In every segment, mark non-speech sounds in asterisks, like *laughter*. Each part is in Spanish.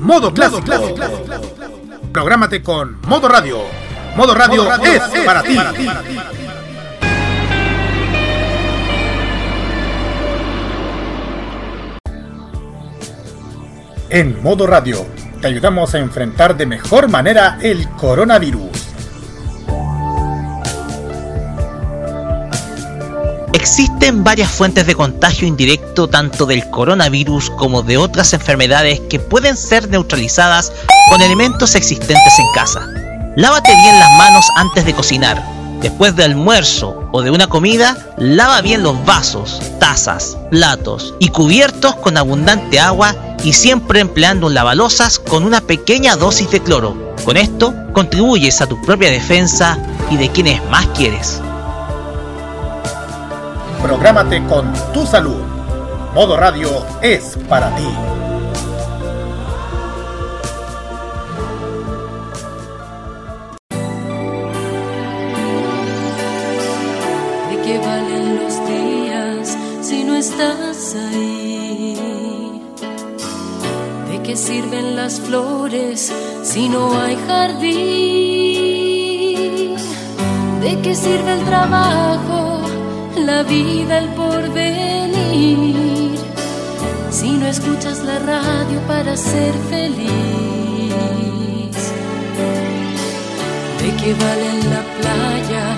Modo clásico. Prográmate con Modo Radio. Modo Radio, es, para, ti. En Modo Radio, te ayudamos a enfrentar de mejor manera el coronavirus. Existen varias fuentes de contagio indirecto tanto del coronavirus como de otras enfermedades que pueden ser neutralizadas con elementos existentes en casa. Lávate bien las manos antes de cocinar. Después del almuerzo o de una comida, lava bien los vasos, tazas, platos y cubiertos con abundante agua y siempre empleando un lavalosas con una pequeña dosis de cloro. Con esto contribuyes a tu propia defensa y de quienes más quieres. Prográmate con tu salud. Modo Radio es para ti. ¿De qué valen los días si no estás ahí? ¿De qué sirven las flores si no hay jardín? ¿De qué sirve el trabajo? La vida, el porvenir. Si no escuchas la radio para ser feliz, ¿de qué valen la playa,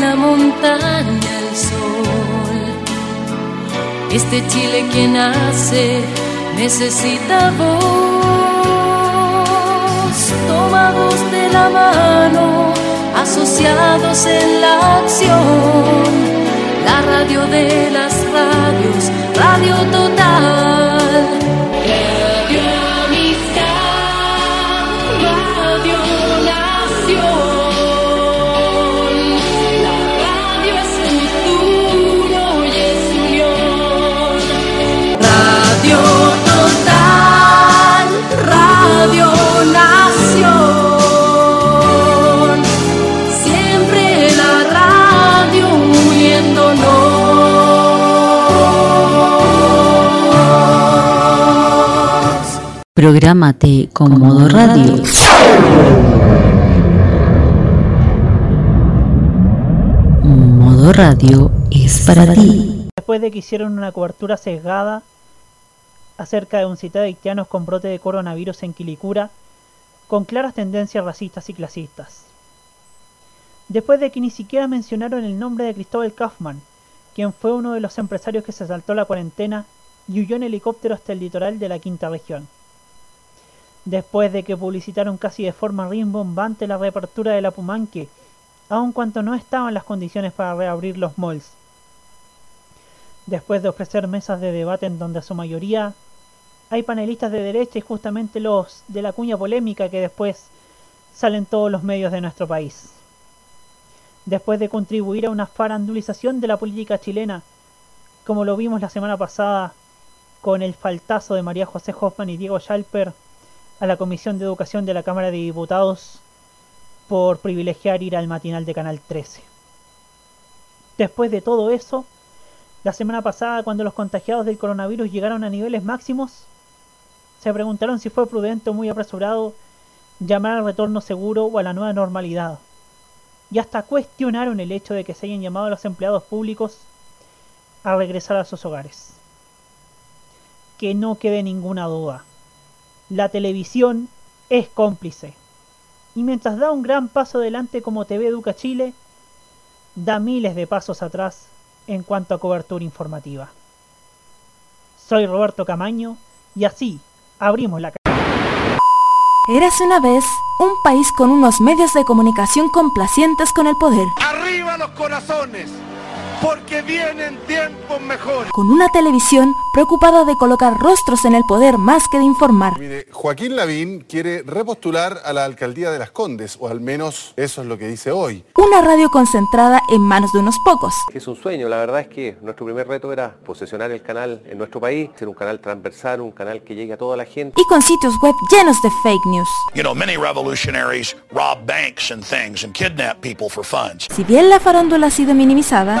la montaña, el sol? Este Chile que nace necesita voz, tomados de la mano, asociados en la acción la radio de las radios, Radio Total. Prográmate con Modo Radio. Modo Radio es para ti. Después de que hicieron una cobertura sesgada acerca de un citado de haitianos con brote de coronavirus en Quilicura, con claras tendencias racistas y clasistas. Después de que ni siquiera mencionaron el nombre de Cristóbal Kaufman, quien fue uno de los empresarios que se saltó la cuarentena y huyó en helicóptero hasta el litoral de la quinta región después de que publicitaron casi de forma rimbombante la reapertura de la Pumanque, aun cuando no estaban las condiciones para reabrir los malls. Después de ofrecer mesas de debate en donde a su mayoría hay panelistas de derecha y justamente los de la cuña polémica que después salen todos los medios de nuestro país. Después de contribuir a una farandulización de la política chilena, como lo vimos la semana pasada con el faltazo de María José Hoffman y Diego Schalper a la Comisión de Educación de la Cámara de Diputados por privilegiar ir al matinal de Canal 13. Después de todo eso, la semana pasada cuando los contagiados del coronavirus llegaron a niveles máximos, se preguntaron si fue prudente o muy apresurado llamar al retorno seguro o a la nueva normalidad. Y hasta cuestionaron el hecho de que se hayan llamado a los empleados públicos a regresar a sus hogares. Que no quede ninguna duda la televisión es cómplice. Y mientras da un gran paso adelante como TV Educa Chile, da miles de pasos atrás en cuanto a cobertura informativa. Soy Roberto Camaño y así abrimos la Eras una vez un país con unos medios de comunicación complacientes con el poder. ¡Arriba los corazones! Porque vienen tiempos mejores. Con una televisión preocupada de colocar rostros en el poder más que de informar. Mire, Joaquín Lavín quiere repostular a la alcaldía de Las Condes, o al menos eso es lo que dice hoy. Una radio concentrada en manos de unos pocos. Es un sueño, la verdad es que nuestro primer reto era posesionar el canal en nuestro país, ser un canal transversal, un canal que llegue a toda la gente. Y con sitios web llenos de fake news. You know, many revolutionaries rob banks and things and kidnap people for funds. Si bien la farándula ha sido minimizada,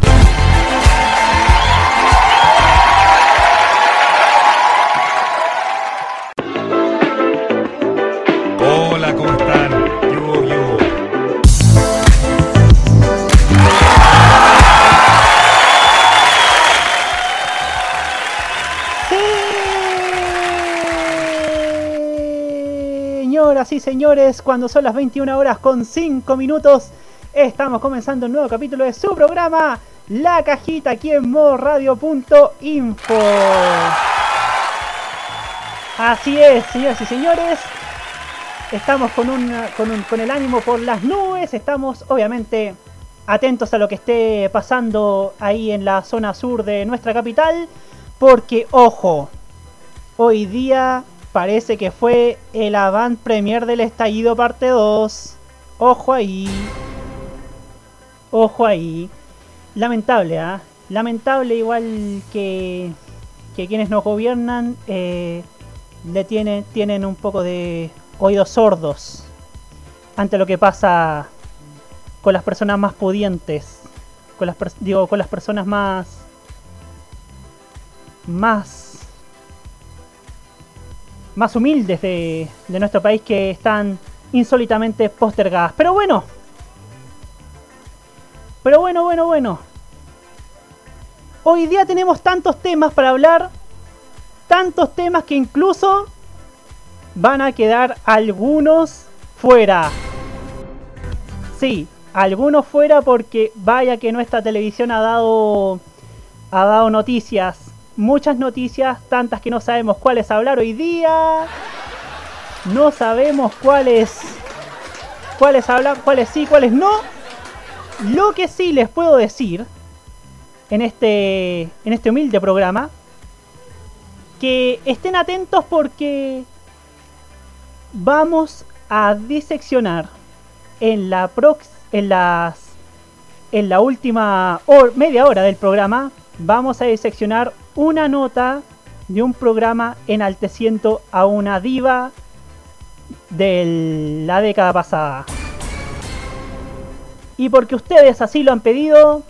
Señoras y señores, cuando son las 21 horas con 5 minutos, estamos comenzando un nuevo capítulo de su programa, La Cajita, aquí en modoradio.info. Así es, señoras y señores, estamos con, un, con, un- con el ánimo por las nubes, estamos obviamente atentos a lo que esté pasando ahí en la zona sur de nuestra capital, porque ojo, hoy día parece que fue el avant premier del estallido parte 2. Ojo ahí. Ojo ahí. Lamentable, ¿ah? Lamentable igual que, que quienes nos gobiernan eh, le tienen, tienen un poco de oídos sordos ante lo que pasa con las personas más pudientes. Con las, digo, con las personas más... Más más humildes de, de nuestro país que están insólitamente postergadas. Pero bueno. Pero bueno, bueno, bueno. Hoy día tenemos tantos temas para hablar. Tantos temas que incluso van a quedar algunos fuera. Sí, algunos fuera porque vaya que nuestra televisión ha dado ha dado noticias, muchas noticias, tantas que no sabemos cuáles hablar hoy día. No sabemos cuáles cuáles hablar, cuáles sí, cuáles no. Lo que sí les puedo decir en este en este humilde programa que estén atentos porque vamos a diseccionar en la prox en las en la última media hora del programa vamos a diseccionar una nota de un programa enalteciendo a una diva de la década pasada. Y porque ustedes así lo han pedido,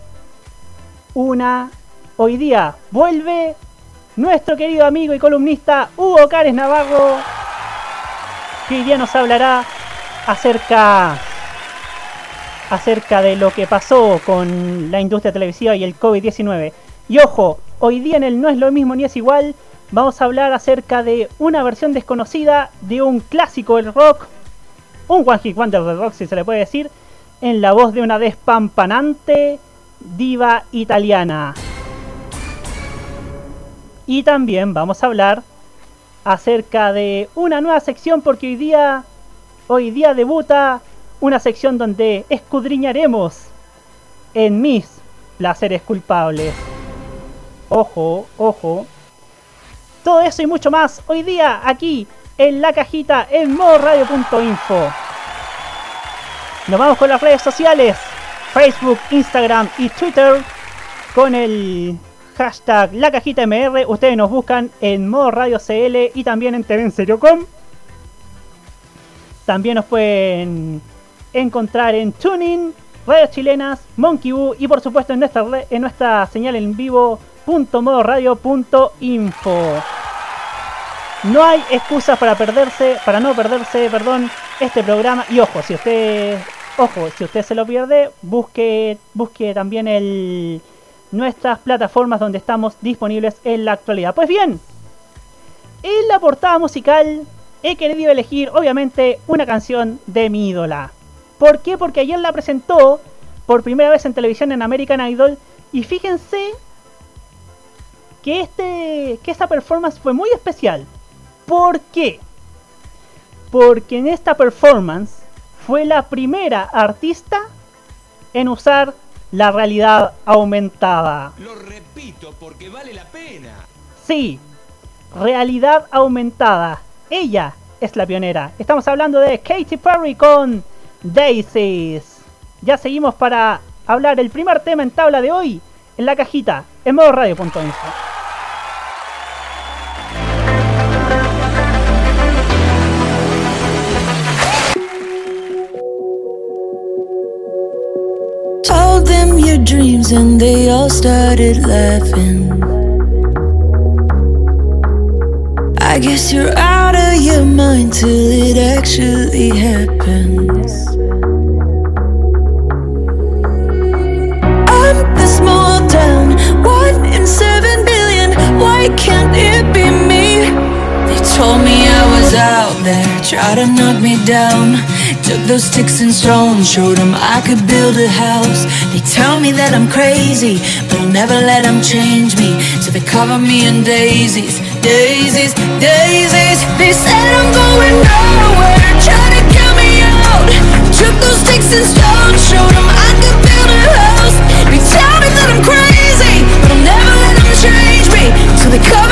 una hoy día vuelve nuestro querido amigo y columnista Hugo Cares Navarro, que hoy día nos hablará acerca acerca de lo que pasó con la industria televisiva y el COVID-19. Y ojo, hoy día en el No es lo mismo ni es igual, vamos a hablar acerca de una versión desconocida de un clásico del rock, un One Hit Wonder del rock si se le puede decir, en la voz de una despampanante diva italiana. Y también vamos a hablar acerca de una nueva sección porque hoy día hoy día debuta una sección donde escudriñaremos en mis placeres culpables. Ojo, ojo. Todo eso y mucho más hoy día aquí en la cajita en modoradio.info. Nos vamos con las redes sociales. Facebook, Instagram y Twitter con el hashtag la cajita MR. Ustedes nos buscan en modo radio CL y también en TVenserio.com. También nos pueden encontrar en Tuning, Radios Chilenas, Monkey y por supuesto en nuestra, en nuestra señal en vivo .modoradio.info. No hay excusas para perderse, para no perderse, perdón, este programa. Y ojo, si usted, ojo, si usted se lo pierde, busque, busque también el, nuestras plataformas donde estamos disponibles en la actualidad. Pues bien, en la portada musical he querido elegir obviamente una canción de mi ídola. ¿Por qué? Porque ayer la presentó por primera vez en televisión en American Idol y fíjense que este que esta performance fue muy especial. ¿Por qué? Porque en esta performance fue la primera artista en usar la realidad aumentada. Lo repito porque vale la pena. Sí, realidad aumentada. Ella es la pionera. Estamos hablando de Katy Perry con Daisies. Ya seguimos para hablar el primer tema en tabla de hoy en la cajita en modo radio.info. Told them your dreams and they all started laughing. I guess you're out of your mind till it actually happens. One in seven billion. Why can't it be me? They told me I was out there, tried to knock me down. Took those sticks and stones, showed them I could build a house. They tell me that I'm crazy, but I'll never let them change me. So they cover me in daisies, daisies, daisies. They said I'm going nowhere, trying to count me out. Took those sticks and stones, showed them I me. So they cover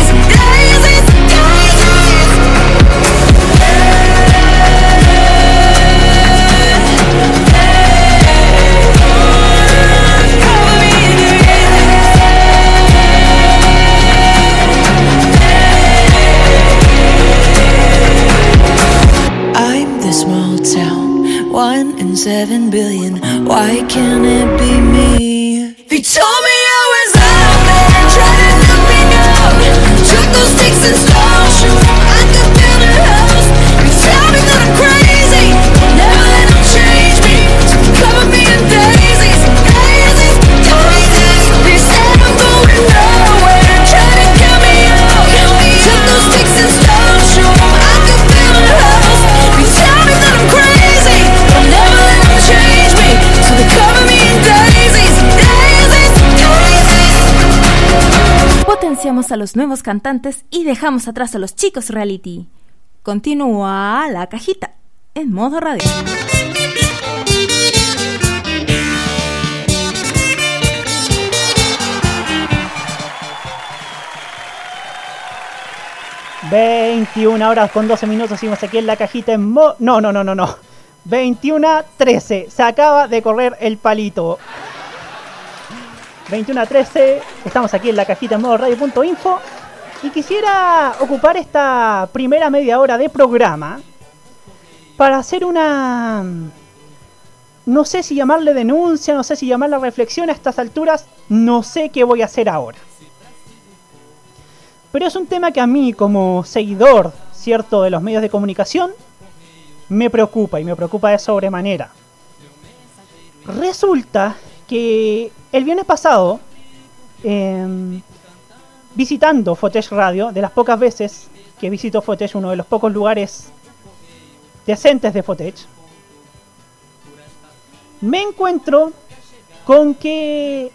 A cantantes y dejamos atrás a los chicos reality. Continúa la cajita en modo radio. ...21 horas con 12 minutos... ...seguimos aquí en la cajita en mo... No, no, no, no, no... ...21.13... ...se acaba de correr el palito... 21.13... ...estamos aquí en la cajita en modo radio.info... ...y quisiera ocupar esta primera media hora de programa... ...para hacer una... No sé si llamarle denuncia, no sé si llamarle reflexión a estas alturas, no sé qué voy a hacer ahora. Pero es un tema que a mí, como seguidor, cierto, de los medios de comunicación, me preocupa y me preocupa de sobremanera. Resulta que el viernes pasado, em, visitando Footage Radio, de las pocas veces que visito Footage, uno de los pocos lugares decentes de Footage, me encuentro con que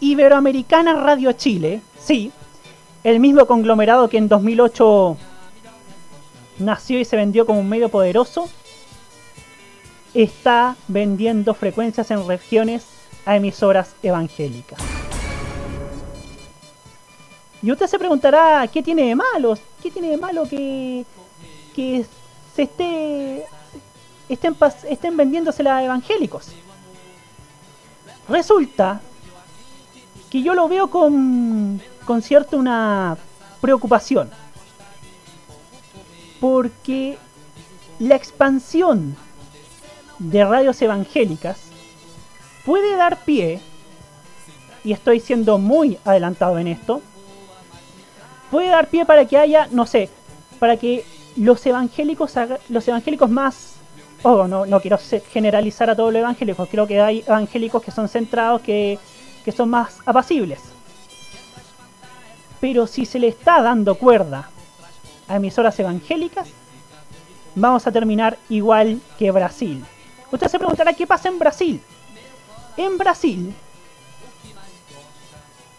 Iberoamericana Radio Chile, sí, el mismo conglomerado que en 2008 nació y se vendió como un medio poderoso, está vendiendo frecuencias en regiones a emisoras evangélicas. Y usted se preguntará, ¿qué tiene de malo? ¿Qué tiene de malo que, que se esté estén, pas- estén vendiéndosela a evangélicos? Resulta que yo lo veo con, con cierta una preocupación. Porque la expansión de radios evangélicas puede dar pie, y estoy siendo muy adelantado en esto, puede dar pie para que haya, no sé, para que los evangélicos, los evangélicos más, ojo, no, no quiero generalizar a todos los evangélicos, creo que hay evangélicos que son centrados, que, que son más apacibles. Pero si se le está dando cuerda a emisoras evangélicas, vamos a terminar igual que Brasil. Usted se preguntará qué pasa en Brasil. En Brasil,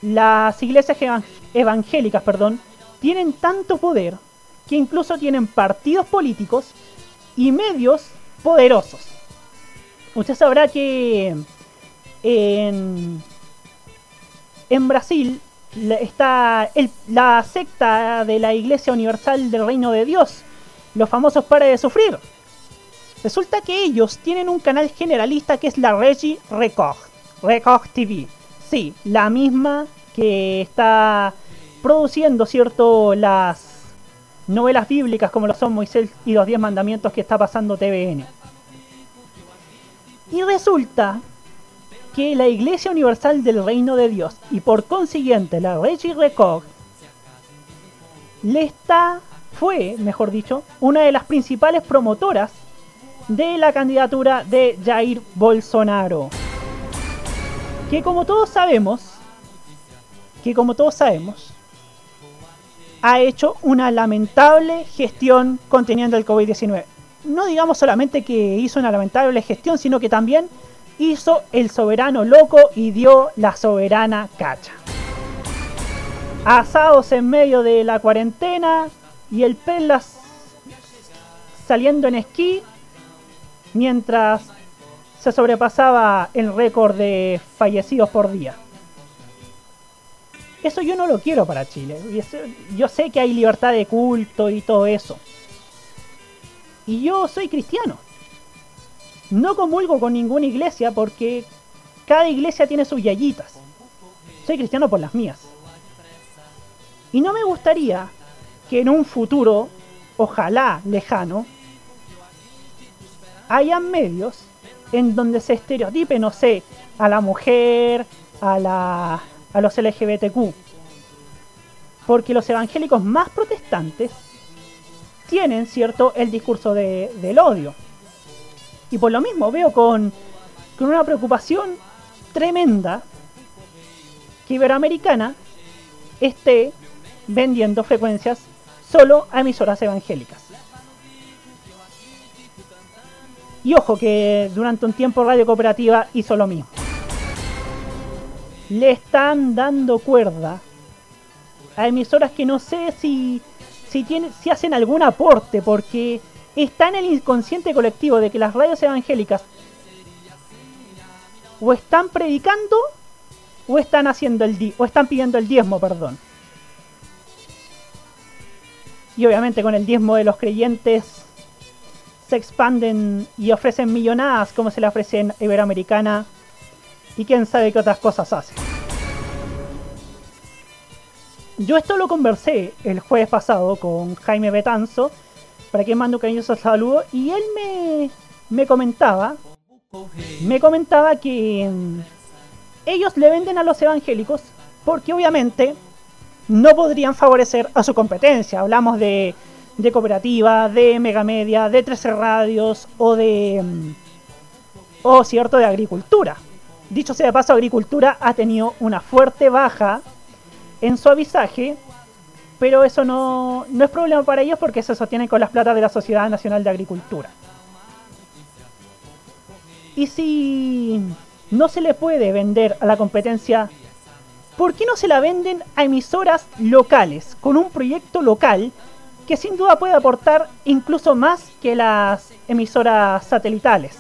las iglesias evan- evangélicas, perdón, tienen tanto poder que incluso tienen partidos políticos y medios poderosos. Usted sabrá que en, Brasil está la secta de la Iglesia Universal del Reino de Dios, los famosos Para de Sufrir. Resulta que ellos tienen un canal generalista que es la Regi Record, Record TV. Sí, la misma que está produciendo, ¿cierto?, las novelas bíblicas como lo son Moisés y los Diez Mandamientos que está pasando TVN. Y resulta que la Iglesia Universal del Reino de Dios y por consiguiente la Regi Record le está, fue, mejor dicho, una de las principales promotoras de la candidatura de Jair Bolsonaro. Que como todos sabemos, que como todos sabemos, ha hecho una lamentable gestión conteniendo el COVID-19. No digamos solamente que hizo una lamentable gestión, sino que también hizo el soberano loco y dio la soberana cacha. Asados en medio de la cuarentena y el pelas saliendo en esquí mientras sobrepasaba el récord de fallecidos por día. Eso yo no lo quiero para Chile. Yo sé que hay libertad de culto y todo eso. Y yo soy cristiano. No comulgo con ninguna iglesia porque cada iglesia tiene sus yayitas. Soy cristiano por las mías. Y no me gustaría que en un futuro, ojalá lejano, hayan medios en donde se estereotipe, no sé, a la mujer, a, la, a los LGBTQ. Porque los evangélicos más protestantes tienen, cierto, el discurso de- del odio. Y por lo mismo veo con, con una preocupación tremenda que Iberoamericana esté vendiendo frecuencias solo a emisoras evangélicas. Y ojo que durante un tiempo Radio Cooperativa hizo lo mismo. Le están dando cuerda a emisoras que no sé si, si, hacen algún aporte, porque está en el inconsciente colectivo de que las radios evangélicas o están predicando o están haciendo el o están pidiendo el diezmo, perdón. Y obviamente con el diezmo de los creyentes se expanden y ofrecen millonadas como se le ofrecen Iberoamericana y quién sabe qué otras cosas hacen. Yo esto lo conversé el jueves pasado con Jaime Betanzo, para que mando un cariñoso saludo, y él me, me comentaba, me comentaba que mm, ellos le venden a los evangélicos porque obviamente no podrían favorecer a su competencia. Hablamos de, de cooperativa, de megamedia, de 13 radios o de... mm, o cierto de agricultura. Dicho sea de paso, agricultura ha tenido una fuerte baja en su avisaje, pero eso no, no es problema para ellos porque se sostienen con las platas de la Sociedad Nacional de Agricultura. Y si no se le puede vender a la competencia ¿por qué no se la venden a emisoras locales, con un proyecto local que sin duda puede aportar incluso más que las emisoras satelitales?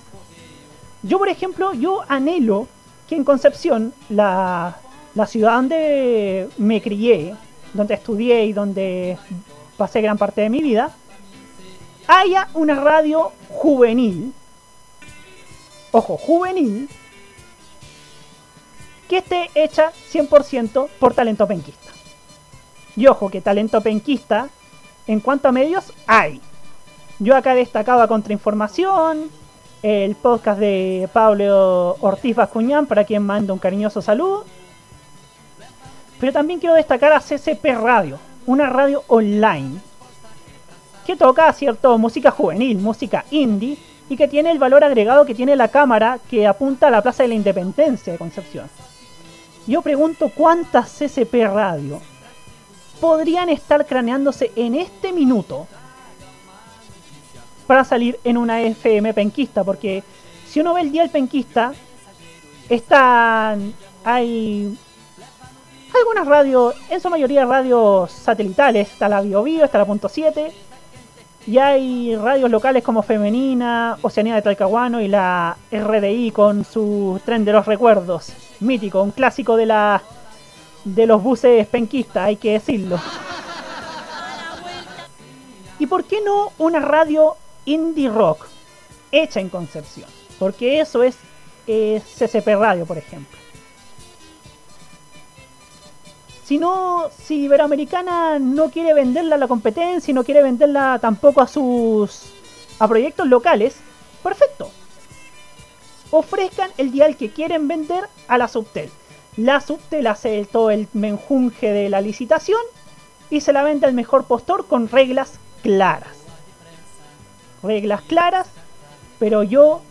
Yo, por ejemplo, yo anhelo que en Concepción, la, la ciudad donde me crié, donde estudié y donde pasé gran parte de mi vida, haya una radio juvenil, ojo, juvenil, que esté hecha 100% por talento penquista. Y ojo, que talento penquista, en cuanto a medios, hay. Yo acá he destacado a Contrainformación, el podcast de Pablo Ortiz Bascuñán, para quien mando un cariñoso saludo. Pero también quiero destacar a CCP Radio, una radio online que toca, cierto, música juvenil, música indie, y que tiene el valor agregado que tiene la cámara que apunta a la Plaza de la Independencia de Concepción. Yo pregunto cuántas CCP Radio podrían estar craneándose en este minuto para salir en una FM penquista, porque si uno ve el día del penquista, están hay algunas radios, en su mayoría radios satelitales, está la Bio, Bio está la Punto 7, y hay radios locales como Femenina, Oceanía de Talcahuano y la RDI con su tren de los recuerdos, mítico, un clásico de la de los buses penquistas, hay que decirlo. ¿Y por qué no una radio indie rock hecha en Concepción? Porque eso es CCP Radio, por ejemplo. Si no, si Iberoamericana no quiere venderla a la competencia y no quiere venderla tampoco a sus a proyectos locales, perfecto. Ofrezcan el dial que quieren vender a la Subtel. La Subtel hace todo el menjunje de la licitación y se la vende al mejor postor con reglas claras. Reglas claras, pero yo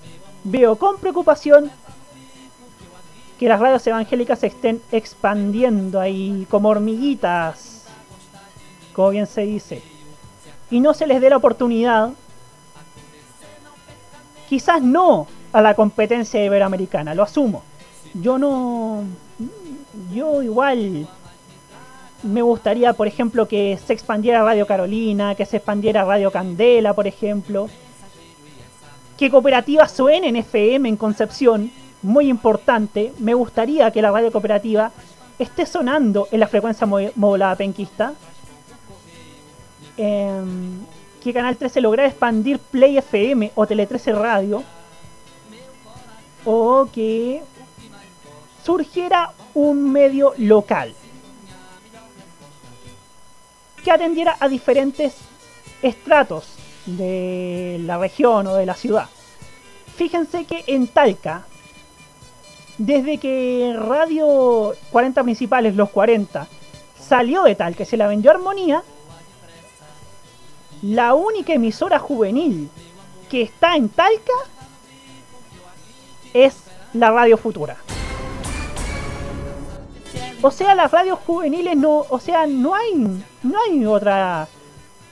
veo con preocupación que las radios evangélicas se estén expandiendo ahí como hormiguitas, como bien se dice, y no se les dé la oportunidad, quizás no a la competencia iberoamericana, lo asumo. Yo no, yo igual me gustaría, por ejemplo, que se expandiera Radio Carolina, que se expandiera Radio Candela, por ejemplo. Que cooperativas suenen FM en Concepción, muy importante. Me gustaría que la radio cooperativa esté sonando en la frecuencia modulada penquista. Em, que Canal 13 lograra expandir Play FM o Tele 13 Radio. O que surgiera un medio local que atendiera a diferentes estratos de la región o de la ciudad. Fíjense que en Talca, desde que Radio 40 Principales, los 40, salió de tal que se la vendió Armonía, la única emisora juvenil que está en Talca es la Radio Futura. O sea, las radios juveniles no, o sea, no hay no hay otra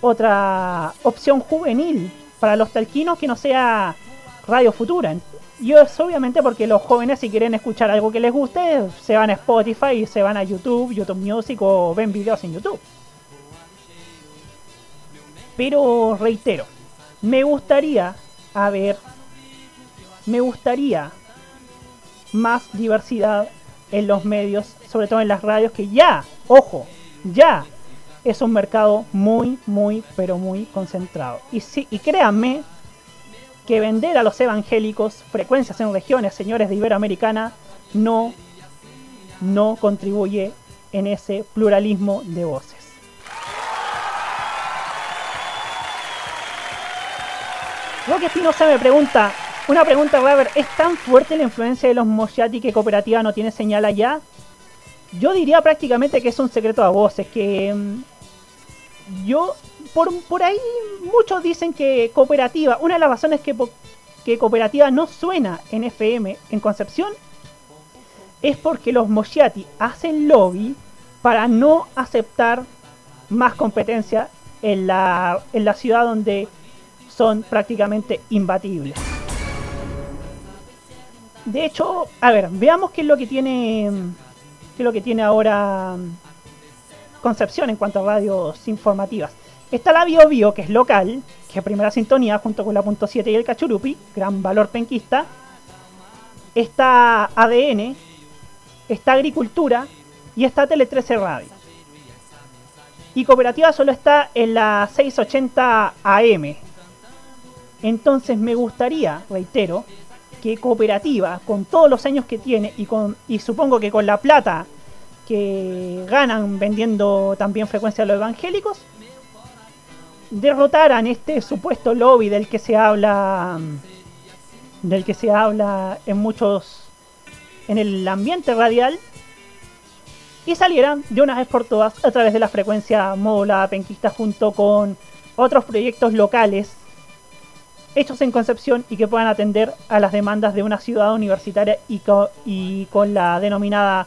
otra opción juvenil para los talquinos que no sea Radio Futura. Y es obviamente porque los jóvenes si quieren escuchar algo que les guste, se van a Spotify, se van a YouTube, YouTube Music o ven videos en YouTube. Pero reitero, me gustaría a ver, me gustaría más diversidad en los medios, sobre todo en las radios que ya, ojo, ya es un mercado muy, muy, pero muy concentrado. Y sí, y créanme que vender a los evangélicos frecuencias en regiones, señores de Iberoamericana, no, no contribuye en ese pluralismo de voces. Roque Espinosa me pregunta, una pregunta, Robert, ¿es tan fuerte la influencia de los Moshati que Cooperativa no tiene señal allá? Yo diría prácticamente que es un secreto a voces, que mm, yo por, ahí muchos dicen que Cooperativa, una de las razones que, que Cooperativa no suena en FM en Concepción es porque los Mosciati hacen lobby para no aceptar más competencia en la, en la ciudad donde son prácticamente imbatibles. De hecho, a ver, veamos qué es lo que tiene que es lo que tiene ahora mm, Concepción en cuanto a radios informativas. Está la Bio Bio, que es local, que es primera sintonía junto con la punto .7 y el Cachurupi, gran valor penquista. Está ADN, está Agricultura y está Tele 13 Radio. Y Cooperativa solo está en la 680 AM. Entonces me gustaría, reitero, que Cooperativa, con todos los años que tiene y, con, y supongo que con la plata que ganan vendiendo también frecuencia a los evangélicos, derrotaran este supuesto lobby del que se habla del que se habla en muchos en el ambiente radial y salieran de una vez por todas a través de la frecuencia modulada penquista junto con otros proyectos locales hechos en Concepción y que puedan atender a las demandas de una ciudad universitaria y, con la denominada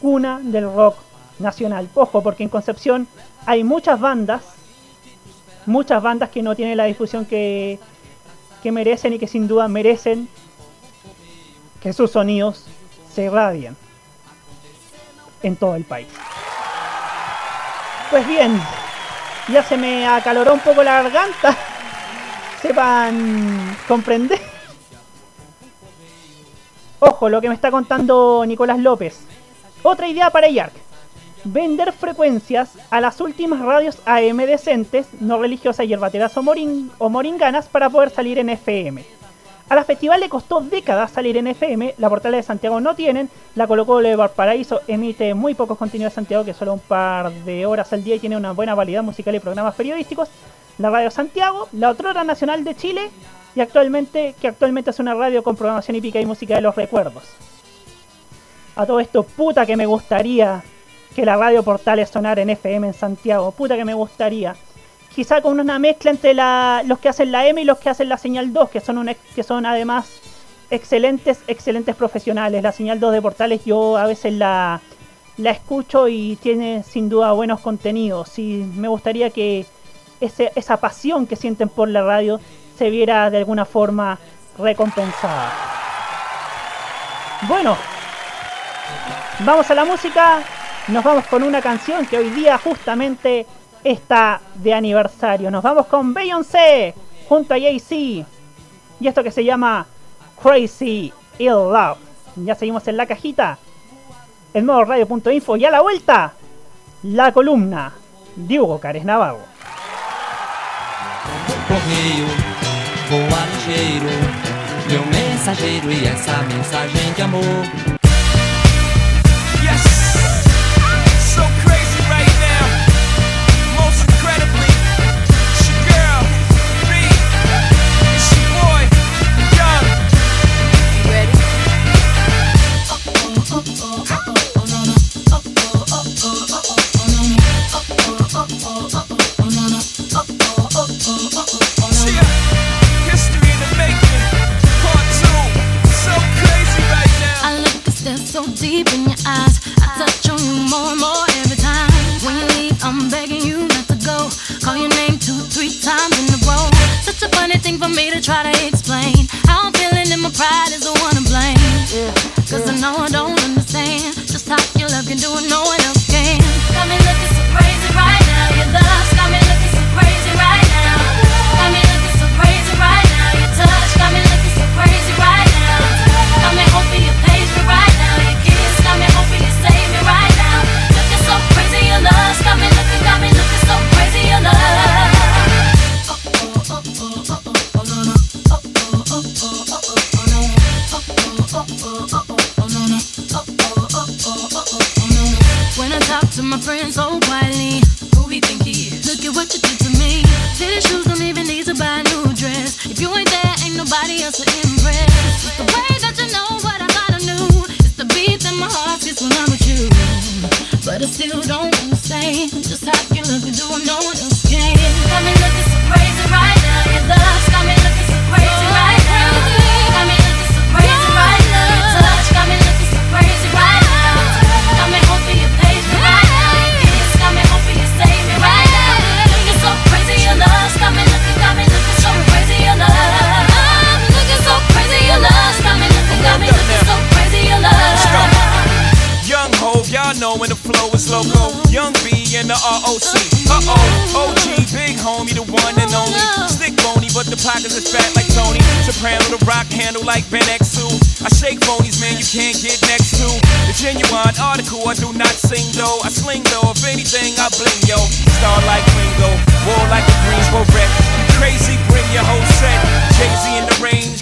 cuna del rock nacional. Ojo, porque en Concepción hay muchas bandas, muchas bandas que no tienen la difusión que, que merecen y que sin duda merecen que sus sonidos se irradien en todo el país. Pues bien, ya se me acaloró un poco la garganta. Sepan comprender. Ojo, lo que me está contando Nicolás López. Otra idea para YARC. Vender frecuencias a las últimas radios AM decentes, no religiosas, yerbateras o, o moringanas para poder salir en FM. A la festival le costó décadas salir en FM, la portal de Santiago no tienen, la colocó de Valparaíso emite muy pocos contenidos de Santiago, que solo un par de horas al día y tiene una buena validad musical y programas periodísticos, la Radio Santiago, la Otrora Nacional de Chile y actualmente que actualmente es una radio con programación hípica y música de los recuerdos. A todo esto, puta que me gustaría que la radio Portales sonara en FM en Santiago, puta que me gustaría quizá con una mezcla entre los que hacen la M y los que hacen la señal 2, que son, que son además excelentes, excelentes profesionales. La señal 2 de Portales yo a veces la, la escucho y tiene sin duda buenos contenidos. Y me gustaría que esa pasión que sienten por la radio se viera de alguna forma recompensada. Bueno, vamos a la música. Nos vamos con una canción que hoy día justamente está de aniversario. Nos vamos con Beyoncé junto a Jay-Z. Y esto que se llama Crazy Ill Love. Ya seguimos en la cajita. El modo radio.info y a la vuelta. La columna de Hugo Cares Navarro. Correio, voa ligeiro, meu mensageiro e essa mensagem de amor Cause there's so deep in your eyes. I know I don't understand just how your love can do it, no my friends so quietly, who he think he is? Look at what you did to me. Fitted shoes don't even need to buy a new dress. If you ain't there, ain't nobody else to impress. It's the way that you know what I thought I knew. It's the beat that my heart gets when I'm with you. But I still don't understand just how you look and do what no one else can. Got me looking so crazy right now. Loco. Young B and the ROC. Uh oh, OG, big homie, the one and only. Stick bony, but the pockets is fat like Tony. Soprano, the rock handle like Ben X2. I shake phonies, man, you can't get next to. The genuine article, I do not sing though. I sling though, if anything, I bling yo. Star like Ringo, war like a Greensboro wreck. Crazy, bring your whole set. Jay-Z in the range,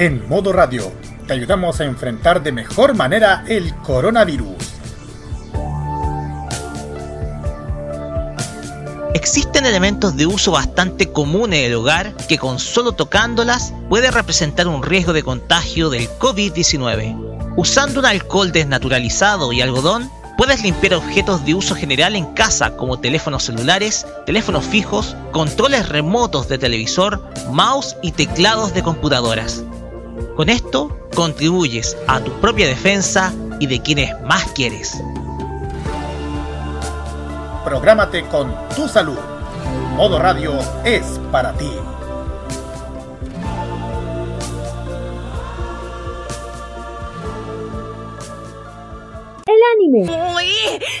En modo radio, te ayudamos a enfrentar de mejor manera el coronavirus. Existen elementos de uso bastante común en el hogar que con solo tocándolas puede representar un riesgo de contagio del COVID-19. Usando un alcohol desnaturalizado y algodón, puedes limpiar objetos de uso general en casa como teléfonos celulares, teléfonos fijos, controles remotos de televisor, mouse y teclados de computadoras. Con esto contribuyes a tu propia defensa y de quienes más quieres. Prográmate con tu salud. Modo Radio es para ti. El anime. *laughs*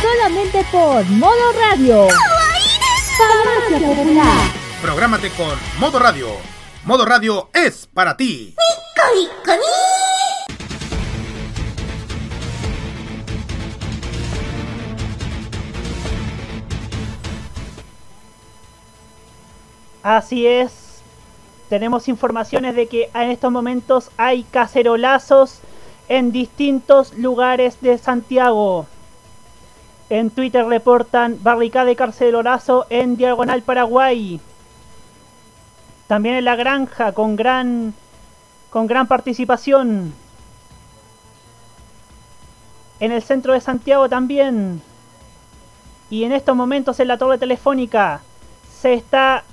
Solamente por Modo Radio. Farmacia Popular. Prográmate con Modo Radio. Modo Radio es para ti. Así es. Tenemos informaciones de que en estos momentos hay cacerolazos en distintos lugares de Santiago. En Twitter reportan barricada de cacerolazo en Diagonal Paraguay. También en la granja con gran con gran participación. En el centro de Santiago también. Y en estos momentos en la torre telefónica se está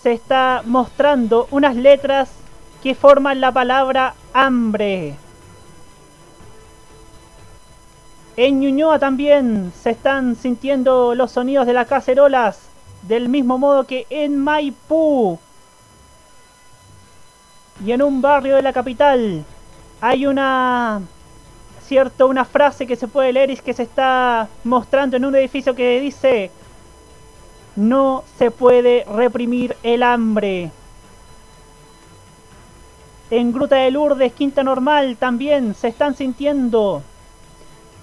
se está mostrando unas letras que forman la palabra hambre. En Ñuñoa también se están sintiendo los sonidos de las cacerolas, del mismo modo que en Maipú. Y en un barrio de la capital hay una cierto una frase que se puede leer y que se está mostrando en un edificio que dice no se puede reprimir el hambre. En Gruta de Lourdes, Quinta Normal, también se están sintiendo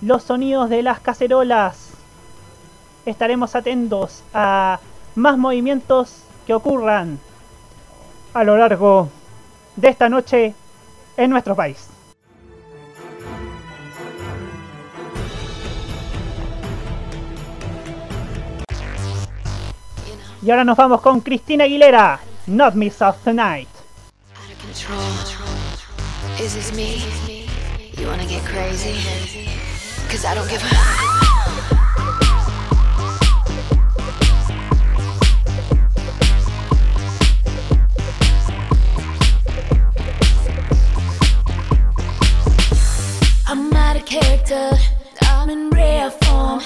los sonidos de las cacerolas. Estaremos atentos a más movimientos que ocurran a lo largo de esta noche en nuestro país. Y ahora nos vamos con Cristina Aguilera, Not Miss of Tonight. Is this me? You wanna get crazy? Cause I don't give a. I'm out of character, I'm in rare form.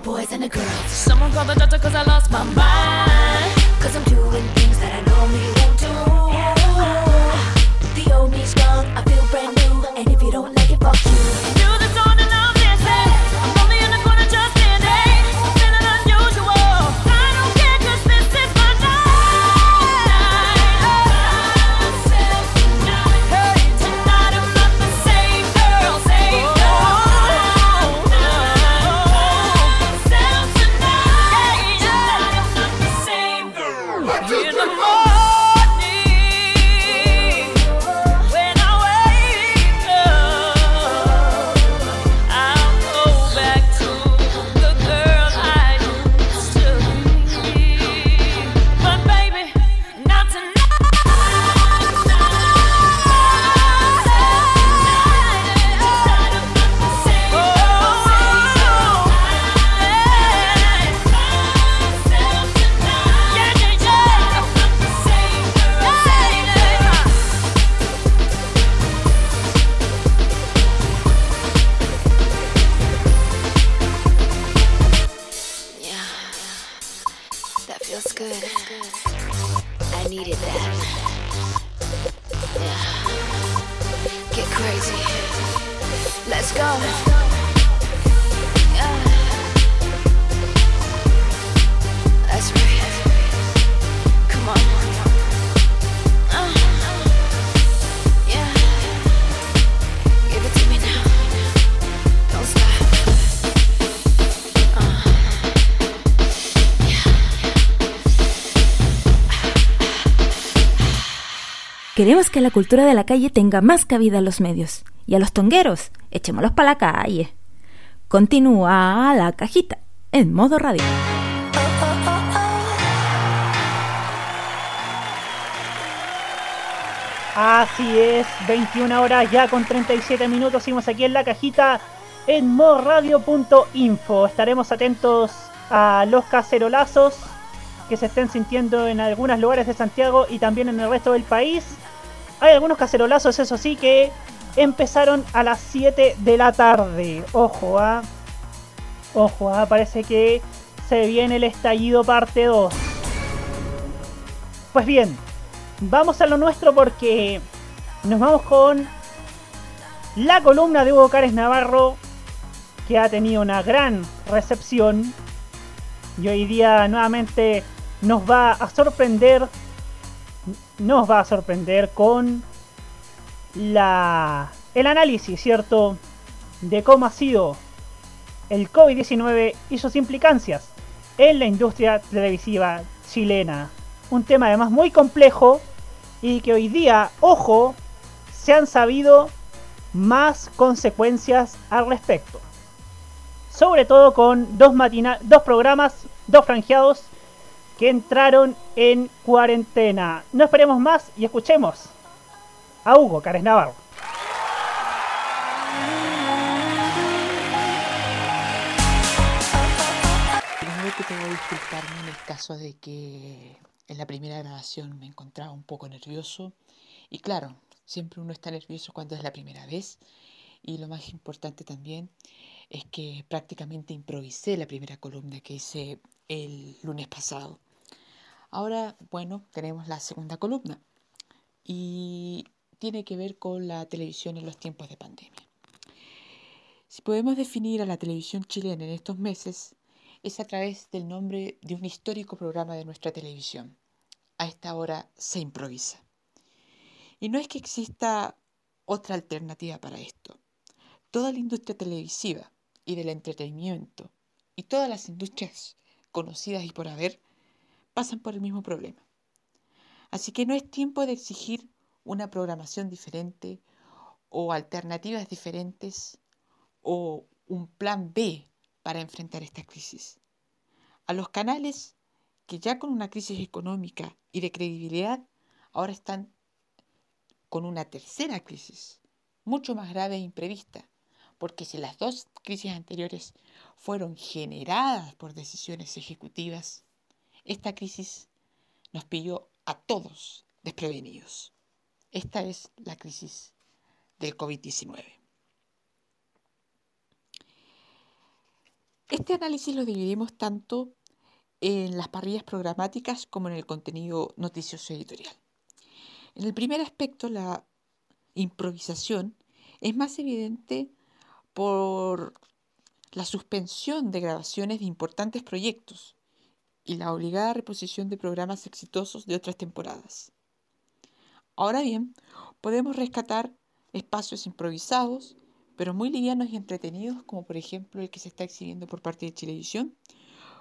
Boys and the girls. Someone call the doctor cause I lost my mind. Cause I'm doing out. Queremos que la cultura de la calle tenga más cabida en los medios. Y a los tongueros, echémoslos para la calle. Continúa la cajita en modo radio. Así es, 21 horas ya con 37 minutos. Seguimos aquí en la cajita en modoradio.info. Estaremos atentos a los cacerolazos que se estén sintiendo en algunos lugares de Santiago y también en el resto del país. Hay algunos cacerolazos, eso sí, que empezaron a las 7 de la tarde. Ojo, ah. Ojo, ah, parece que se viene el estallido parte 2. Pues bien, vamos a lo nuestro porque nos vamos con la columna de Hugo Cárez Navarro que ha tenido una gran recepción y hoy día nuevamente nos va a sorprender nos va a sorprender con la el análisis, ¿cierto? de cómo ha sido el COVID-19 y sus implicancias en la industria televisiva chilena. Un tema además muy complejo y que hoy día, ojo, se han sabido más consecuencias al respecto. Sobre todo con dos, matina dos programas, dos franjeados que entraron en cuarentena. No esperemos más y escuchemos a Hugo Cárez Navarro. Primero que que disculparme en el caso de que en la primera grabación me encontraba un poco nervioso. Y claro, siempre uno está nervioso cuando es la primera vez. Y lo más importante también es que prácticamente improvisé la primera columna que hice el lunes pasado. Ahora, bueno, tenemos la segunda columna y tiene que ver con la televisión en los tiempos de pandemia. Si podemos definir a la televisión chilena en estos meses, es a través del nombre de un histórico programa de nuestra televisión. A esta hora se improvisa. Y no es que exista otra alternativa para esto. Toda la industria televisiva y del entretenimiento y todas las industrias conocidas y por haber pasan por el mismo problema. Así que no es tiempo de exigir una programación diferente o alternativas diferentes o un plan B para enfrentar esta crisis. A los canales que ya con una crisis económica y de credibilidad ahora están con una tercera crisis, mucho más grave e imprevista, porque si las dos crisis anteriores fueron generadas por decisiones ejecutivas, esta crisis nos pilló a todos desprevenidos. Esta es la crisis del COVID-19. Este análisis lo dividimos tanto en las parrillas programáticas como en el contenido noticioso editorial. En el primer aspecto, la improvisación es más evidente por la suspensión de grabaciones de importantes proyectos y la obligada reposición de programas exitosos de otras temporadas. Ahora bien, podemos rescatar espacios improvisados, pero muy livianos y entretenidos, como por ejemplo el que se está exhibiendo por parte de Televisión,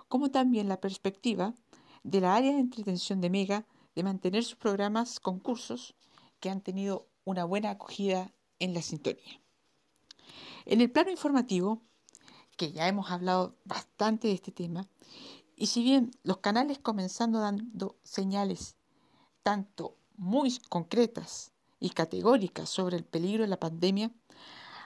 como también la perspectiva de la área de entretención de Mega de mantener sus programas concursos que han tenido una buena acogida en la sintonía. En el plano informativo, que ya hemos hablado bastante de este tema, y si bien los canales comenzando dando señales tanto muy concretas y categóricas sobre el peligro de la pandemia,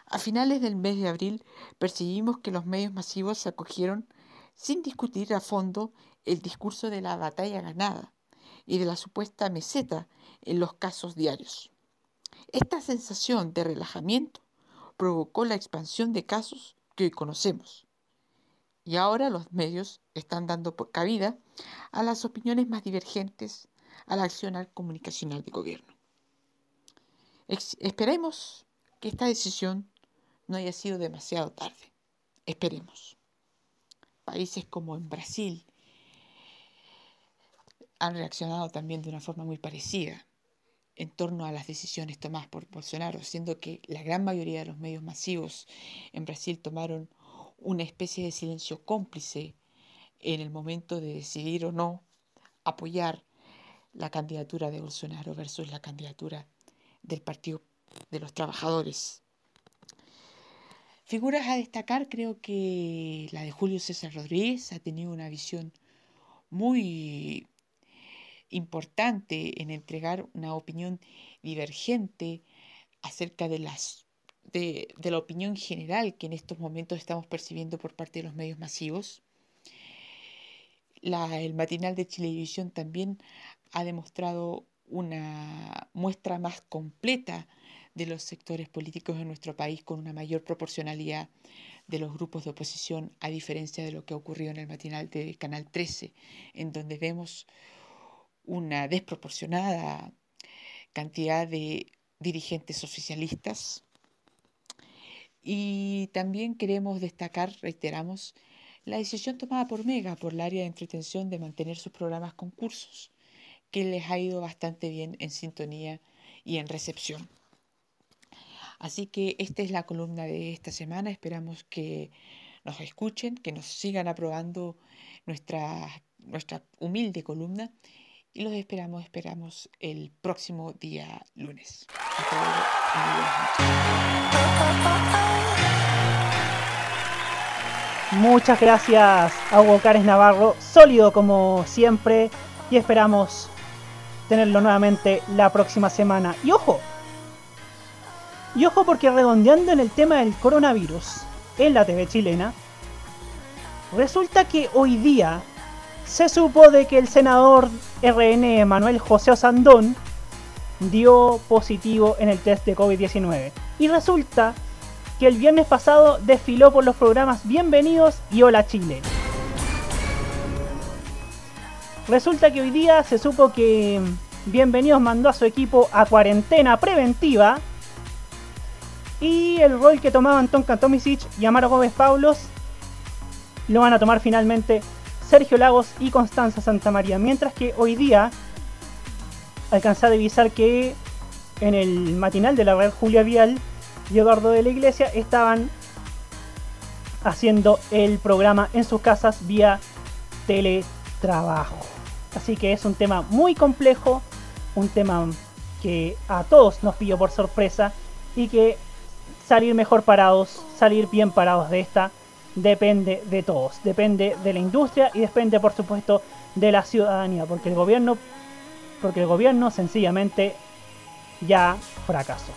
a finales del mes de abril percibimos que los medios masivos se acogieron sin discutir a fondo el discurso de la batalla ganada y de la supuesta meseta en los casos diarios. Esta sensación de relajamiento provocó la expansión de casos que hoy conocemos. Y ahora los medios están dando cabida a las opiniones más divergentes al accionar comunicacional del gobierno. esperemos que esta decisión no haya sido demasiado tarde. Esperemos. Países como en Brasil han reaccionado también de una forma muy parecida en torno a las decisiones tomadas por Bolsonaro, siendo que la gran mayoría de los medios masivos en Brasil tomaron una especie de silencio cómplice en el momento de decidir o no apoyar la candidatura de Bolsonaro versus la candidatura del Partido de los Trabajadores. Figuras a destacar, creo que la de Julio César Rodríguez ha tenido una visión muy importante en entregar una opinión divergente acerca de las de, la opinión general que en estos momentos estamos percibiendo por parte de los medios masivos. el matinal de Chilevisión también ha demostrado una muestra más completa de los sectores políticos en nuestro país con una mayor proporcionalidad de los grupos de oposición, a diferencia de lo que ha ocurrido en el matinal de Canal 13, en donde vemos una desproporcionada cantidad de dirigentes oficialistas y también queremos destacar, reiteramos, la decisión tomada por Mega, por el área de entretención, de mantener sus programas concursos, que les ha ido bastante bien en sintonía y en recepción. Así que esta es la columna de esta semana. Esperamos que nos escuchen, que nos sigan aprobando nuestra, nuestra humilde columna y los esperamos, esperamos el próximo día lunes. Muchas gracias a Hugo Cárez Navarro, sólido como siempre, y esperamos tenerlo nuevamente la próxima semana. Y ojo, y ojo porque redondeando en el tema del coronavirus en la TV chilena, resulta que hoy día se supo de que el senador RN Manuel José Osandón dio positivo en el test de COVID-19. Y resulta que el viernes pasado desfiló por los programas Bienvenidos y Hola Chile. Resulta que hoy día se supo que Bienvenidos mandó a su equipo a cuarentena preventiva y el rol que tomaban Tonka Tomisic y Amaro Gómez Paulos lo van a tomar finalmente Sergio Lagos y Constanza Santamaría. Mientras que hoy día alcanza a divisar que en el matinal de la red Julia Vial y Eduardo de la Iglesia estaban haciendo el programa en sus casas vía teletrabajo. Así que es un tema muy complejo, un tema que a todos nos pilló por sorpresa y que salir mejor parados, salir bien parados de esta, depende de todos, depende de la industria y depende por supuesto de la ciudadanía, porque el gobierno, porque el gobierno sencillamente ya fracasó.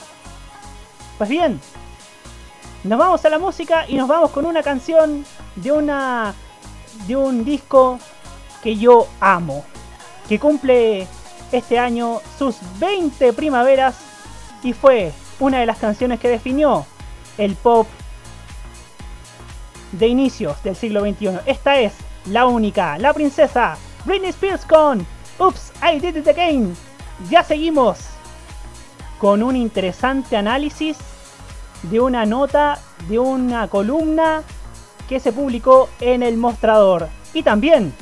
Pues bien, nos vamos a la música y nos vamos con una canción de una de un disco que yo amo, que cumple este año sus 20 primaveras y fue una de las canciones que definió el pop de inicios del siglo XXI. Esta es la única, la princesa Britney Spears con Oops, I Did It Again. Ya seguimos con un interesante análisis de una nota, de una columna que se publicó en el mostrador. Y también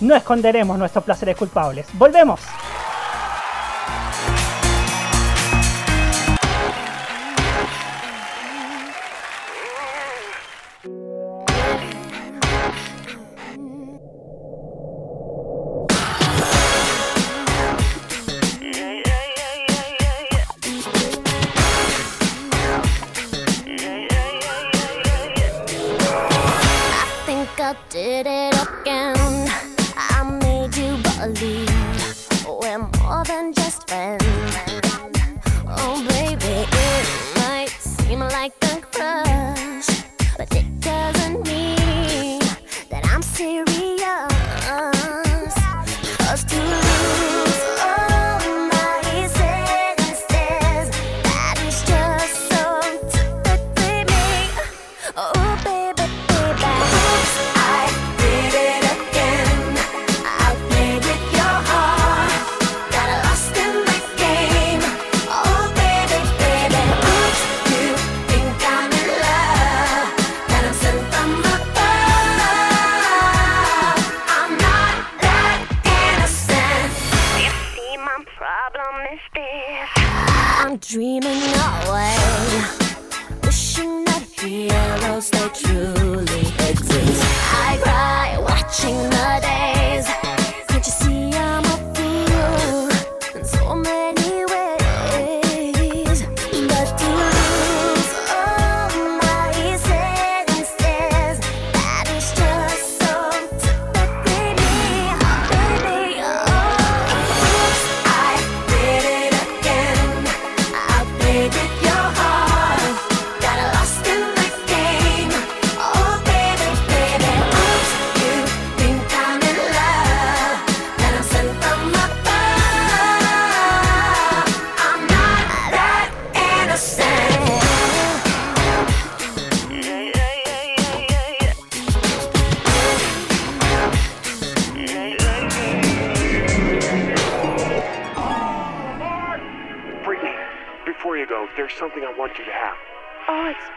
no esconderemos nuestros placeres culpables. Volvemos. Did it again.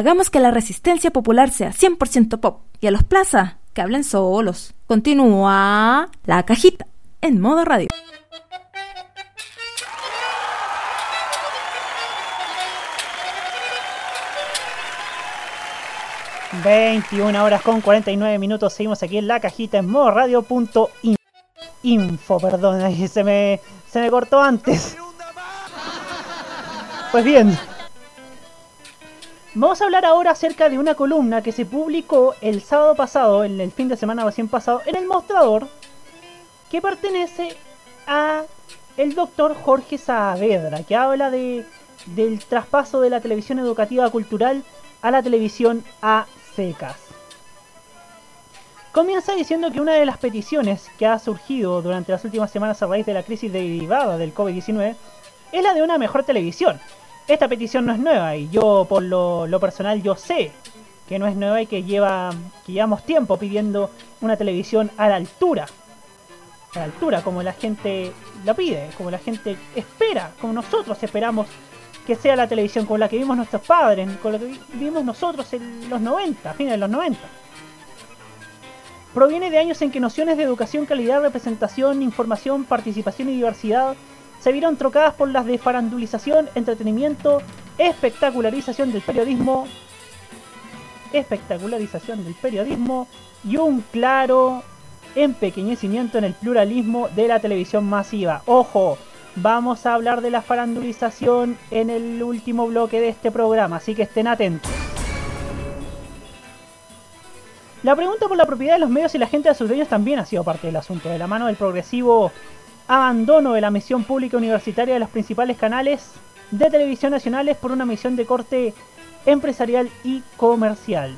Hagamos que la resistencia popular sea 100% pop y a los plaza que hablen solos. Continúa la cajita en modo radio. 21 horas con 49 minutos. Seguimos aquí en la cajita en modo radio.info. Perdón, ahí *laughs* se me, se me cortó antes. Pues bien, vamos a hablar ahora acerca de una columna que se publicó el sábado pasado, en el fin de semana recién pasado, en el mostrador, que pertenece a el doctor Jorge Saavedra, que habla de, del traspaso de la televisión educativa cultural a la televisión a secas. Comienza diciendo que una de las peticiones que ha surgido durante las últimas semanas a raíz de la crisis derivada del COVID-19 es la de una mejor televisión. Esta petición no es nueva y yo por lo, personal yo sé que no es nueva y que lleva llevamos tiempo pidiendo una televisión a la altura. A la altura, como la gente la pide, como la gente espera, como nosotros esperamos que sea la televisión con la que vimos nuestros padres, con la que vimos nosotros en los 90, fines de los 90. Proviene de años en que nociones de educación, calidad, representación, información, participación y diversidad se vieron trocadas por las de farandulización, entretenimiento, espectacularización del periodismo, espectacularización del periodismo y un claro empequeñecimiento en el pluralismo de la televisión masiva. Ojo, vamos a hablar de la farandulización en el último bloque de este programa, así que estén atentos. La pregunta por la propiedad de los medios y la gente de sus dueños también ha sido parte del asunto, de la mano del progresivo abandono de la misión pública universitaria de los principales canales de televisión nacionales por una misión de corte empresarial y comercial.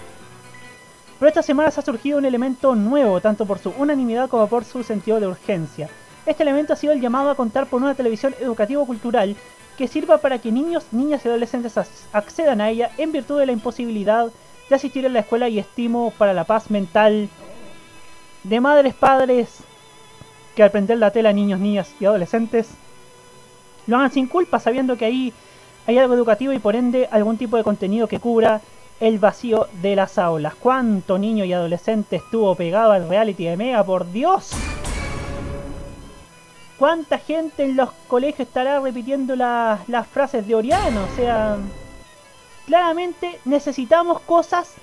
Pero esta semana ha surgido un elemento nuevo, tanto por su unanimidad como por su sentido de urgencia. Este elemento ha sido el llamado a contar por una televisión educativo-cultural que sirva para que niños, niñas y adolescentes accedan a ella en virtud de la imposibilidad de asistir a la escuela y estimo para la paz mental de madres, padres, que al prender la tela niños, niñas y adolescentes lo hagan sin culpa sabiendo que ahí hay algo educativo y por ende algún tipo de contenido que cubra el vacío de las aulas. ¿Cuánto niño y adolescente estuvo pegado al reality de Mega? ¡Por Dios! ¿Cuánta gente en los colegios estará repitiendo las frases de Oriano? O sea, claramente necesitamos cosas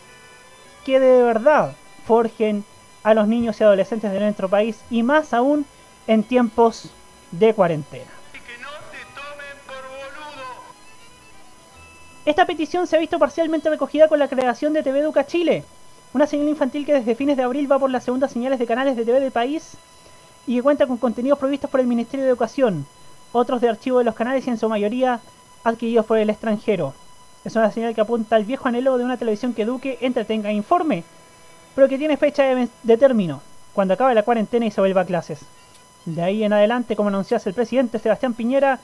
que de verdad forjen a los niños y adolescentes de nuestro país y más aún en tiempos de cuarentena. Esta petición se ha visto parcialmente recogida con la creación de TV Educa Chile, una señal infantil que desde fines de abril va por las segundas señales de canales de TV del país y que cuenta con contenidos provistos por el Ministerio de Educación, otros de archivo de los canales y en su mayoría adquiridos por el extranjero. Es una señal que apunta al viejo anhelo de una televisión que eduque, entretenga e informe, pero que tiene fecha de, término, cuando acabe la cuarentena y se vuelva a clases. De ahí en adelante, como anunciase el presidente Sebastián Piñera,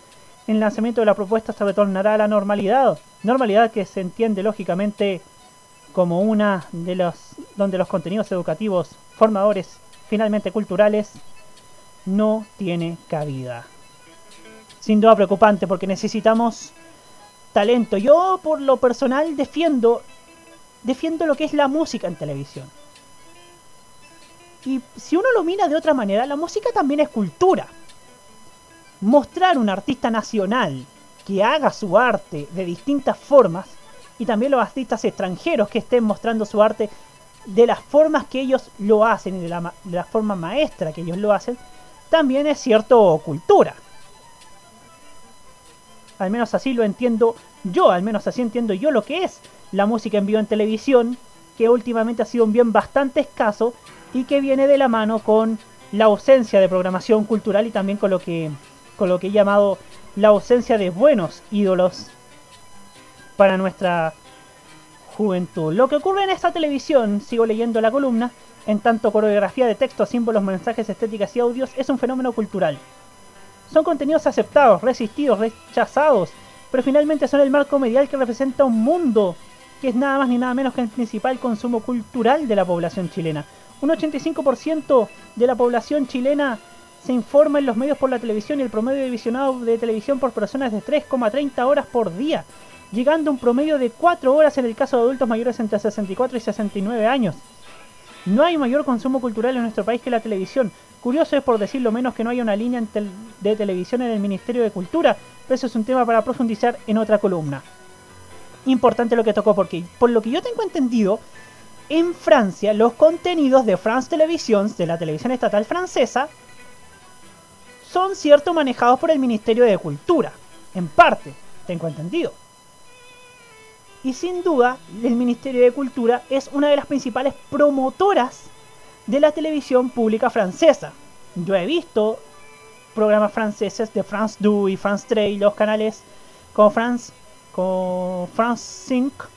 el lanzamiento de la propuesta se retornará a la normalidad, normalidad que se entiende lógicamente como una de los donde los contenidos educativos, formadores, finalmente culturales, no tiene cabida. Sin duda preocupante porque necesitamos talento. Yo por lo personal defiendo defiendo lo que es la música en televisión. Y si uno lo mira de otra manera, la música también es cultura. Mostrar un artista nacional que haga su arte de distintas formas y también los artistas extranjeros que estén mostrando su arte de las formas que ellos lo hacen y de la, de la forma maestra que ellos lo hacen, también es cierto cultura. Al menos así lo entiendo yo, al menos así entiendo yo lo que es la música en vivo en televisión, que últimamente ha sido un bien bastante escaso y que viene de la mano con la ausencia de programación cultural y también con lo que, con lo que he llamado la ausencia de buenos ídolos para nuestra juventud. Lo que ocurre en esta televisión, sigo leyendo la columna, en tanto coreografía de textos, símbolos, mensajes, estéticas y audios, es un fenómeno cultural. Son contenidos aceptados, resistidos, rechazados, pero finalmente son el marco medial que representa un mundo que es nada más ni nada menos que el principal consumo cultural de la población chilena. Un 85% de la población chilena se informa en los medios por la televisión y el promedio de visionado de televisión por personas de 3,30 horas por día. llegando a un promedio de 4 horas en el caso de adultos mayores entre 64 y 69 años. No hay mayor consumo cultural en nuestro país que la televisión. Curioso es, por decirlo menos, que no haya una línea de televisión en el Ministerio de Cultura, pero eso es un tema para profundizar en otra columna. Importante lo que tocó, porque por lo que yo tengo entendido, en Francia los contenidos de France Televisions, de la televisión estatal francesa, son cierto manejados por el Ministerio de Cultura. En parte, tengo entendido. Y sin duda, el Ministerio de Cultura es una de las principales promotoras de la televisión pública francesa. Yo he visto programas franceses de France 2 y France 3 y los canales como France, con France 5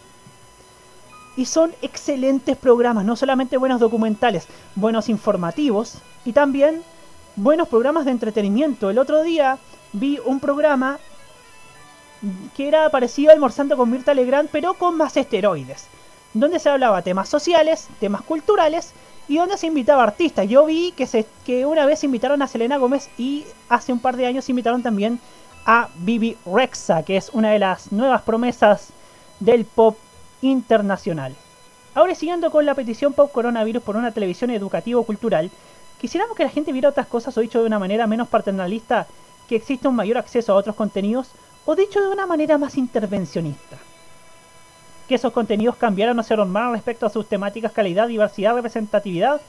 y son excelentes programas, no solamente buenos documentales, buenos informativos y también buenos programas de entretenimiento. El otro día vi un programa que era parecido a Almorzando con Mirta Legrand, pero con más esteroides, donde se hablaba temas sociales, temas culturales y donde se invitaba artistas. Yo vi que, se, que una vez invitaron a Selena Gómez y hace un par de años invitaron también a Bibi Rexa, que es una de las nuevas promesas del pop internacional. Ahora siguiendo con la petición Pop Coronavirus por una televisión educativo-cultural, quisiéramos que la gente viera otras cosas o dicho de una manera menos paternalista, que exista un mayor acceso a otros contenidos, o dicho de una manera más intervencionista. Que esos contenidos cambiaran o se normaran respecto a sus temáticas, calidad, diversidad, representatividad.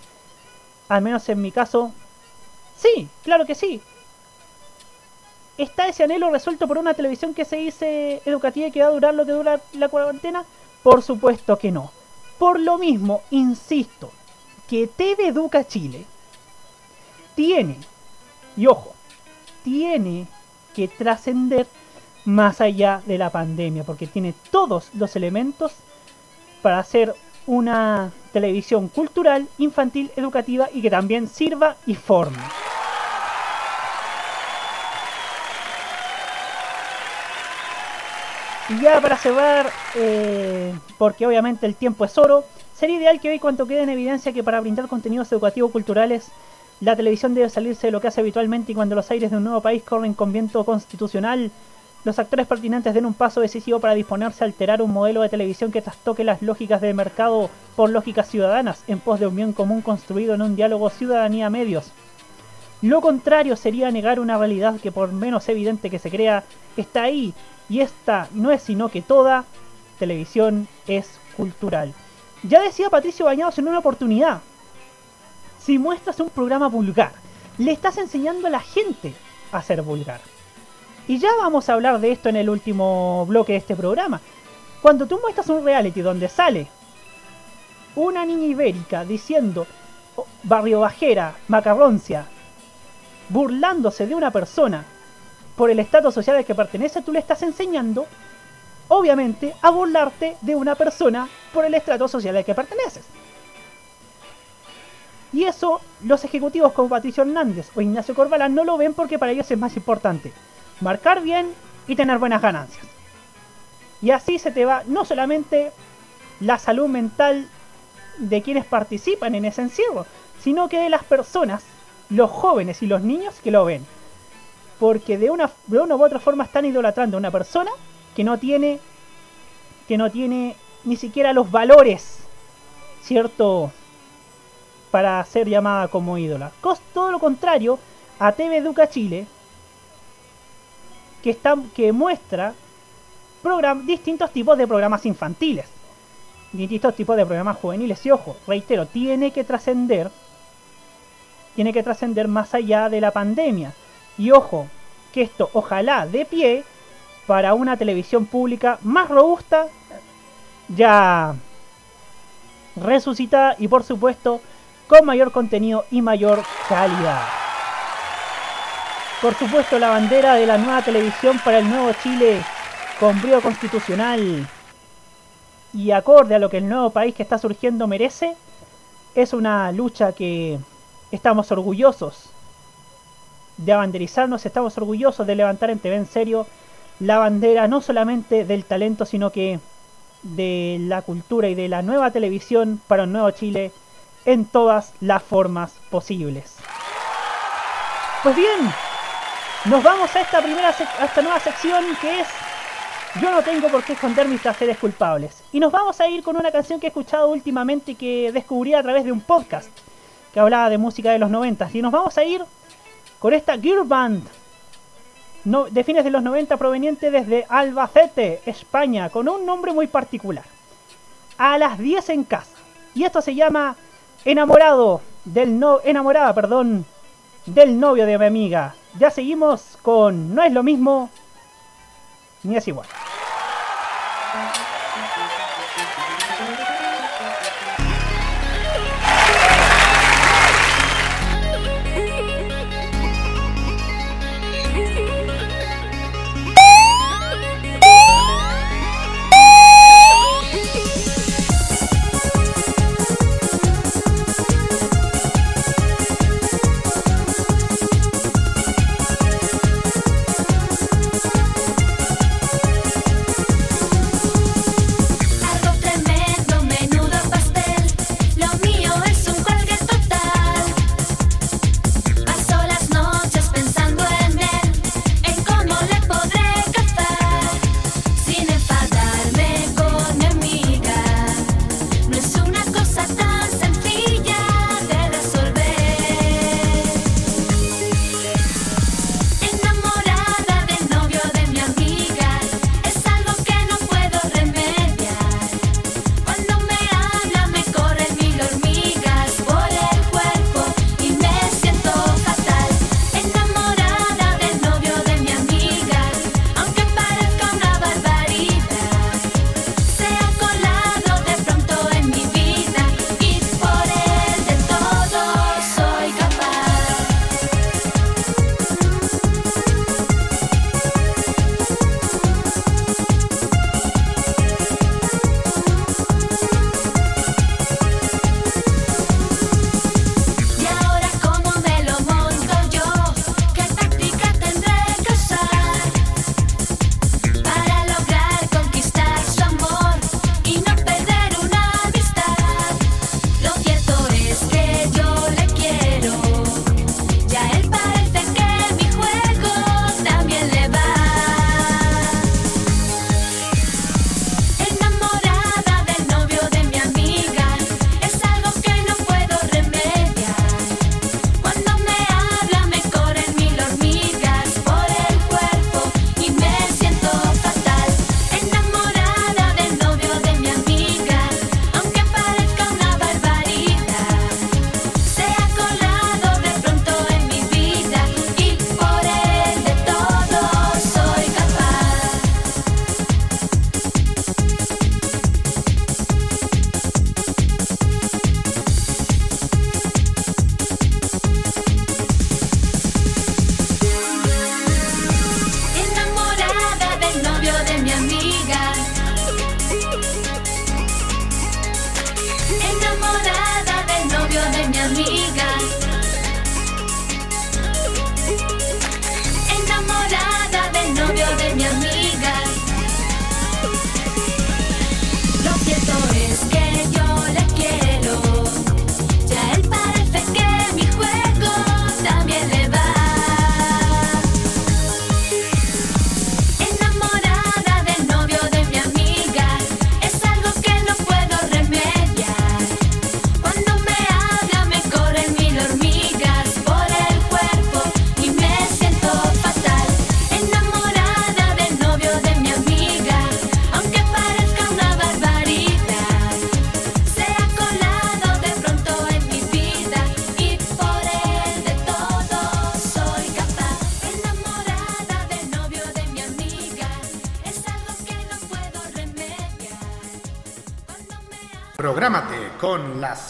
Al menos en mi caso, sí, claro que sí. ¿Está ese anhelo resuelto por una televisión que se dice educativa y que va a durar lo que dura la cuarentena? Por supuesto que no. Por lo mismo, insisto, que TV Educa Chile tiene, y ojo, tiene que trascender más allá de la pandemia, porque tiene todos los elementos para hacer una televisión cultural, infantil, educativa y que también sirva y forme. Y ya para cerrar, eh, porque obviamente el tiempo es oro, sería ideal que hoy cuanto quede en evidencia que para brindar contenidos educativos culturales, la televisión debe salirse de lo que hace habitualmente y cuando los aires de un nuevo país corren con viento constitucional, los actores pertinentes den un paso decisivo para disponerse a alterar un modelo de televisión que trastoque las lógicas del mercado por lógicas ciudadanas en pos de un bien común construido en un diálogo ciudadanía-medios. Lo contrario sería negar una realidad que por menos evidente que se crea, está ahí y esta no es sino que toda televisión es cultural. Ya decía Patricio Bañados en una oportunidad, si muestras un programa vulgar, le estás enseñando a la gente a ser vulgar. Y ya vamos a hablar de esto en el último bloque de este programa. Cuando tú muestras un reality donde sale una niña ibérica diciendo barrio bajera, macarroncia, burlándose de una persona por el estatus social al que pertenece, tú le estás enseñando, obviamente, a burlarte de una persona por el estrato social al que perteneces. Y eso los ejecutivos como Patricio Hernández o Ignacio Corbalán no lo ven porque para ellos es más importante marcar bien y tener buenas ganancias. Y así se te va no solamente la salud mental de quienes participan en ese encierro, sino que de las personas, los jóvenes y los niños que lo ven. Porque de una, de una u otra forma están idolatrando a una persona que no tiene que no tiene ni siquiera los valores, ¿cierto? Para ser llamada como ídola. Todo lo contrario a TV Educa Chile, que, está, que muestra program- distintos tipos de programas infantiles, distintos tipos de programas juveniles. Y ojo, reitero, tiene que trascender, tiene que trascender más allá de la pandemia. Y ojo, que esto ojalá de pie para una televisión pública más robusta, ya resucitada y por supuesto con mayor contenido y mayor calidad. Por supuesto, la bandera de la nueva televisión para el nuevo Chile con brío constitucional y acorde a lo que el nuevo país que está surgiendo merece, es una lucha que estamos orgullosos de abanderizarnos, estamos orgullosos de levantar en TV en serio la bandera no solamente del talento, sino que de la cultura y de la nueva televisión para un nuevo Chile en todas las formas posibles. Pues bien, nos vamos a esta primera esta nueva sección que es Yo no tengo por qué esconder mis placeres culpables. Y nos vamos a ir con una canción que he escuchado últimamente y que descubrí a través de un podcast que hablaba de música de los 90. Y nos vamos a ir con esta Girl Band no, de fines de los 90 proveniente desde Albacete, España, con un nombre muy particular. A las 10 en casa. Y esto se llama Enamorado del no enamorada, perdón, del novio de mi amiga. Ya seguimos con No es lo mismo ni es igual.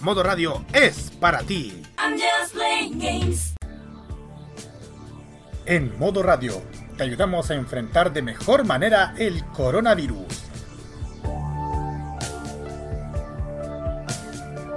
Modo Radio es para ti. En Modo Radio te ayudamos a enfrentar de mejor manera el coronavirus.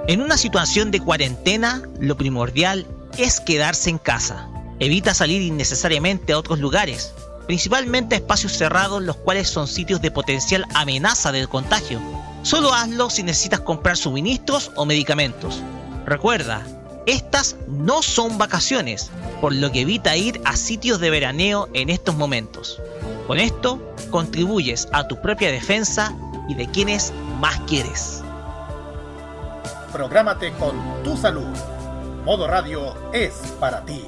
En una situación de cuarentena, lo primordial es quedarse en casa. Evita salir innecesariamente a otros lugares, principalmente a espacios cerrados los cuales son sitios de potencial amenaza de contagio. Solo hazlo si necesitas comprar suministros o medicamentos. Recuerda, estas no son vacaciones, por lo que evita ir a sitios de veraneo en estos momentos. Con esto, contribuyes a tu propia defensa y de quienes más quieres. Prográmate con tu salud. Modo Radio es para ti.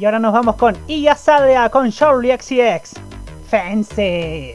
Y ahora nos vamos con Iya Sadea con Charlie XCX. Fancy.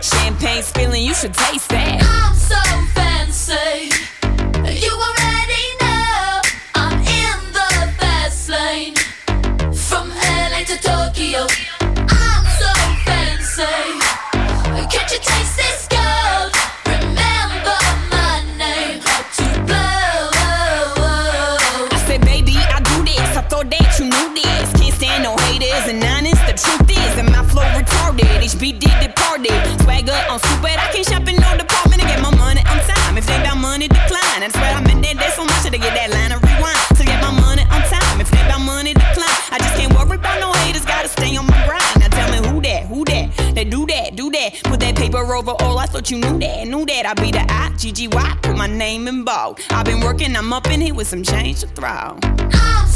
Champagne spilling, you should taste that. I'm so fancy. You already know I'm in the fast lane. From LA to Tokyo. I'm so fancy. Can't you taste departed. Swagger on stupid. I can't shop in no department to get my money on time. If they about money, decline. That's where I'm in there. There's so much to get that line of rewind. To get my money on time. If they about money, decline. I just can't worry about no haters. Gotta stay on my grind. Now tell me who that, who that? They do that, do that. Put that paper over all. I thought you knew that, knew that. I be the I, G G Y. Put my name in bold. I've been working. I'm up in here with some change to throw. Oh,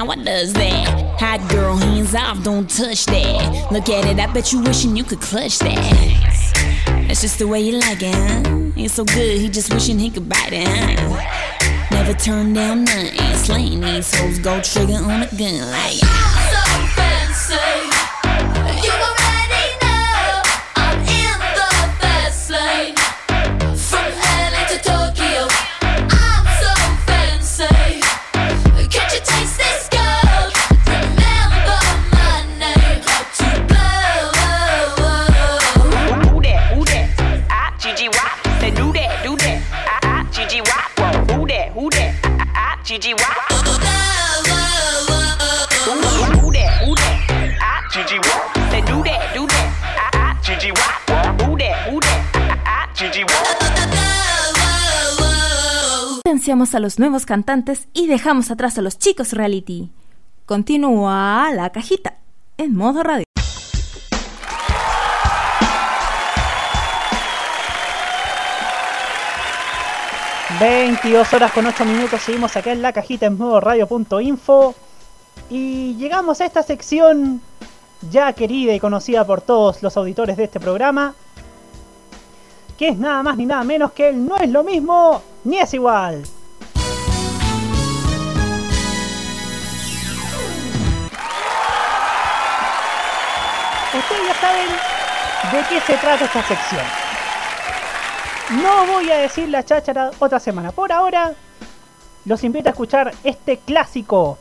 how I does that. Hot girl, hands off, don't touch that. Look at it, I bet you wishing you could clutch that. That's just the way you like it, huh? It's so good, he just wishing he could bite it, huh? Never turn down nothing. Slaying these hoes, go trigger on a gun like. A los nuevos cantantes y dejamos atrás a los chicos reality. Continúa la cajita en modo radio. ...22 horas con 8 minutos... ...seguimos acá en la cajita en modo radio.info... ...y llegamos a esta sección... ...ya querida y conocida por todos los auditores de este programa... ...que es nada más ni nada menos que el no es lo mismo... ...ni es igual... Ustedes ya saben de qué se trata esta sección. No voy a decir la cháchara otra semana. Por ahora, los invito a escuchar este clásico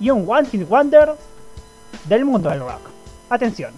y un One Hit Wonder del mundo del rock. Atención.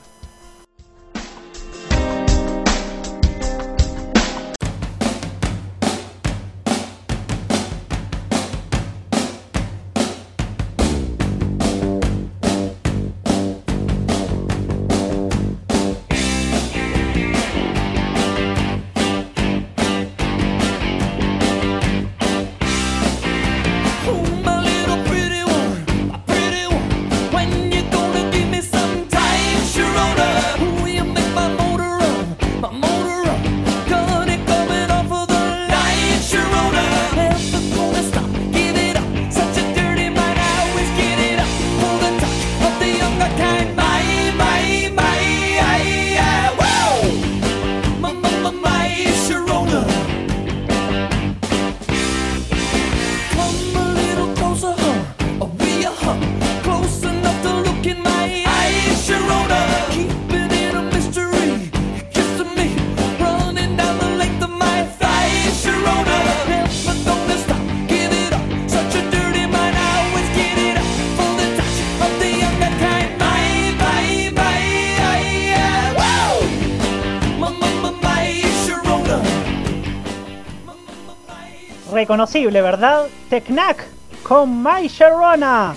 Reconocible, ¿verdad? Tecnac con My Sharona,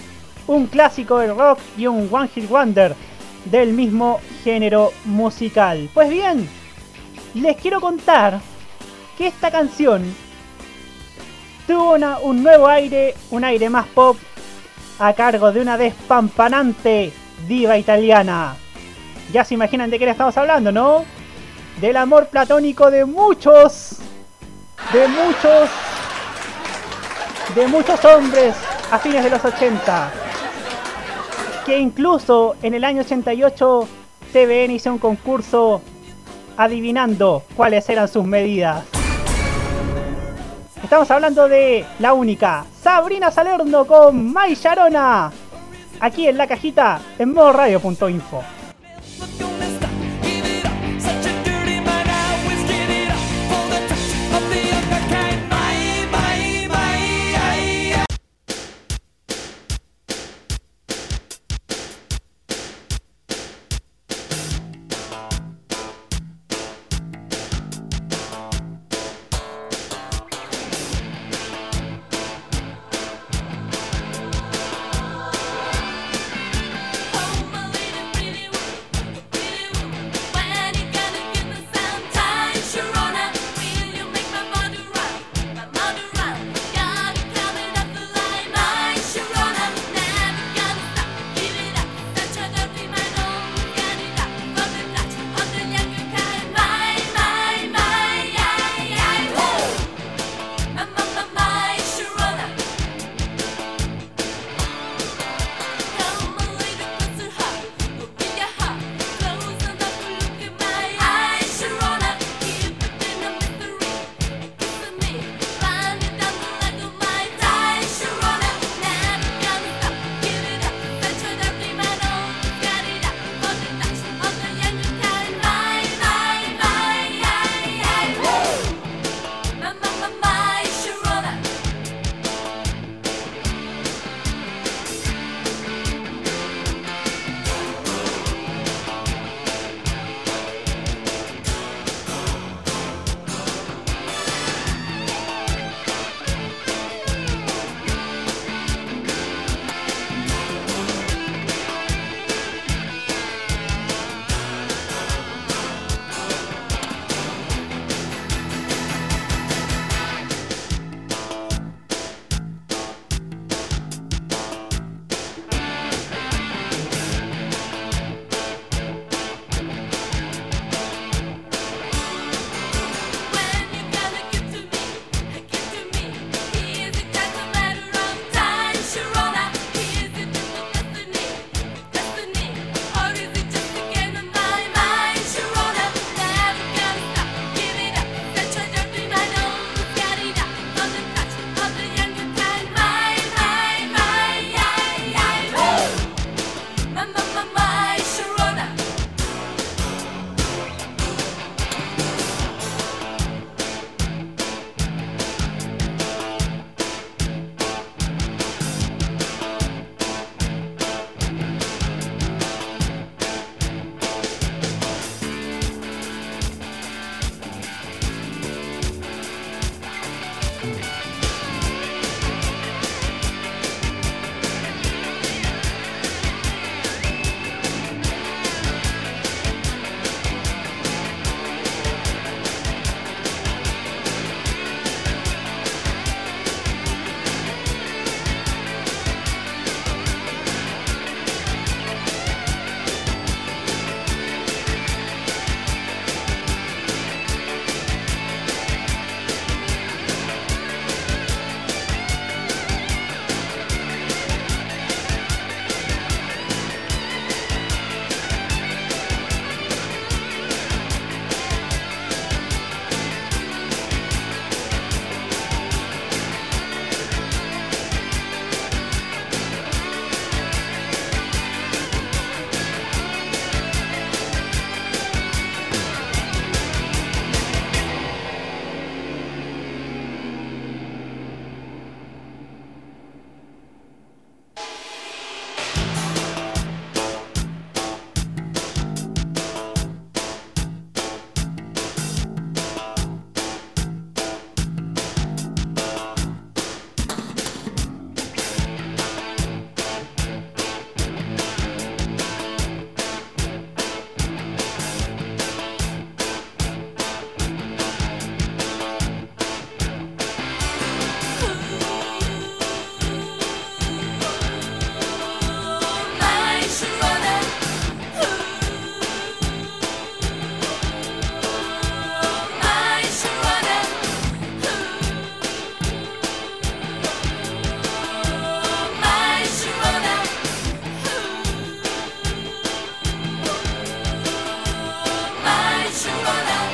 un clásico del rock y un One Hit Wonder del mismo género musical. Pues bien, les quiero contar que esta canción tuvo una- un nuevo aire, un aire más pop, a cargo de una despampanante diva italiana. Ya se imaginan de qué le estamos hablando, ¿no? Del amor platónico de muchos, de muchos, de muchos hombres a fines de los 80. Que incluso en el año 88 TVN hizo un concurso adivinando cuáles eran sus medidas. Estamos hablando de la única Sabrina Salerno con May Sharona. Aquí en la cajita en modoradio.info.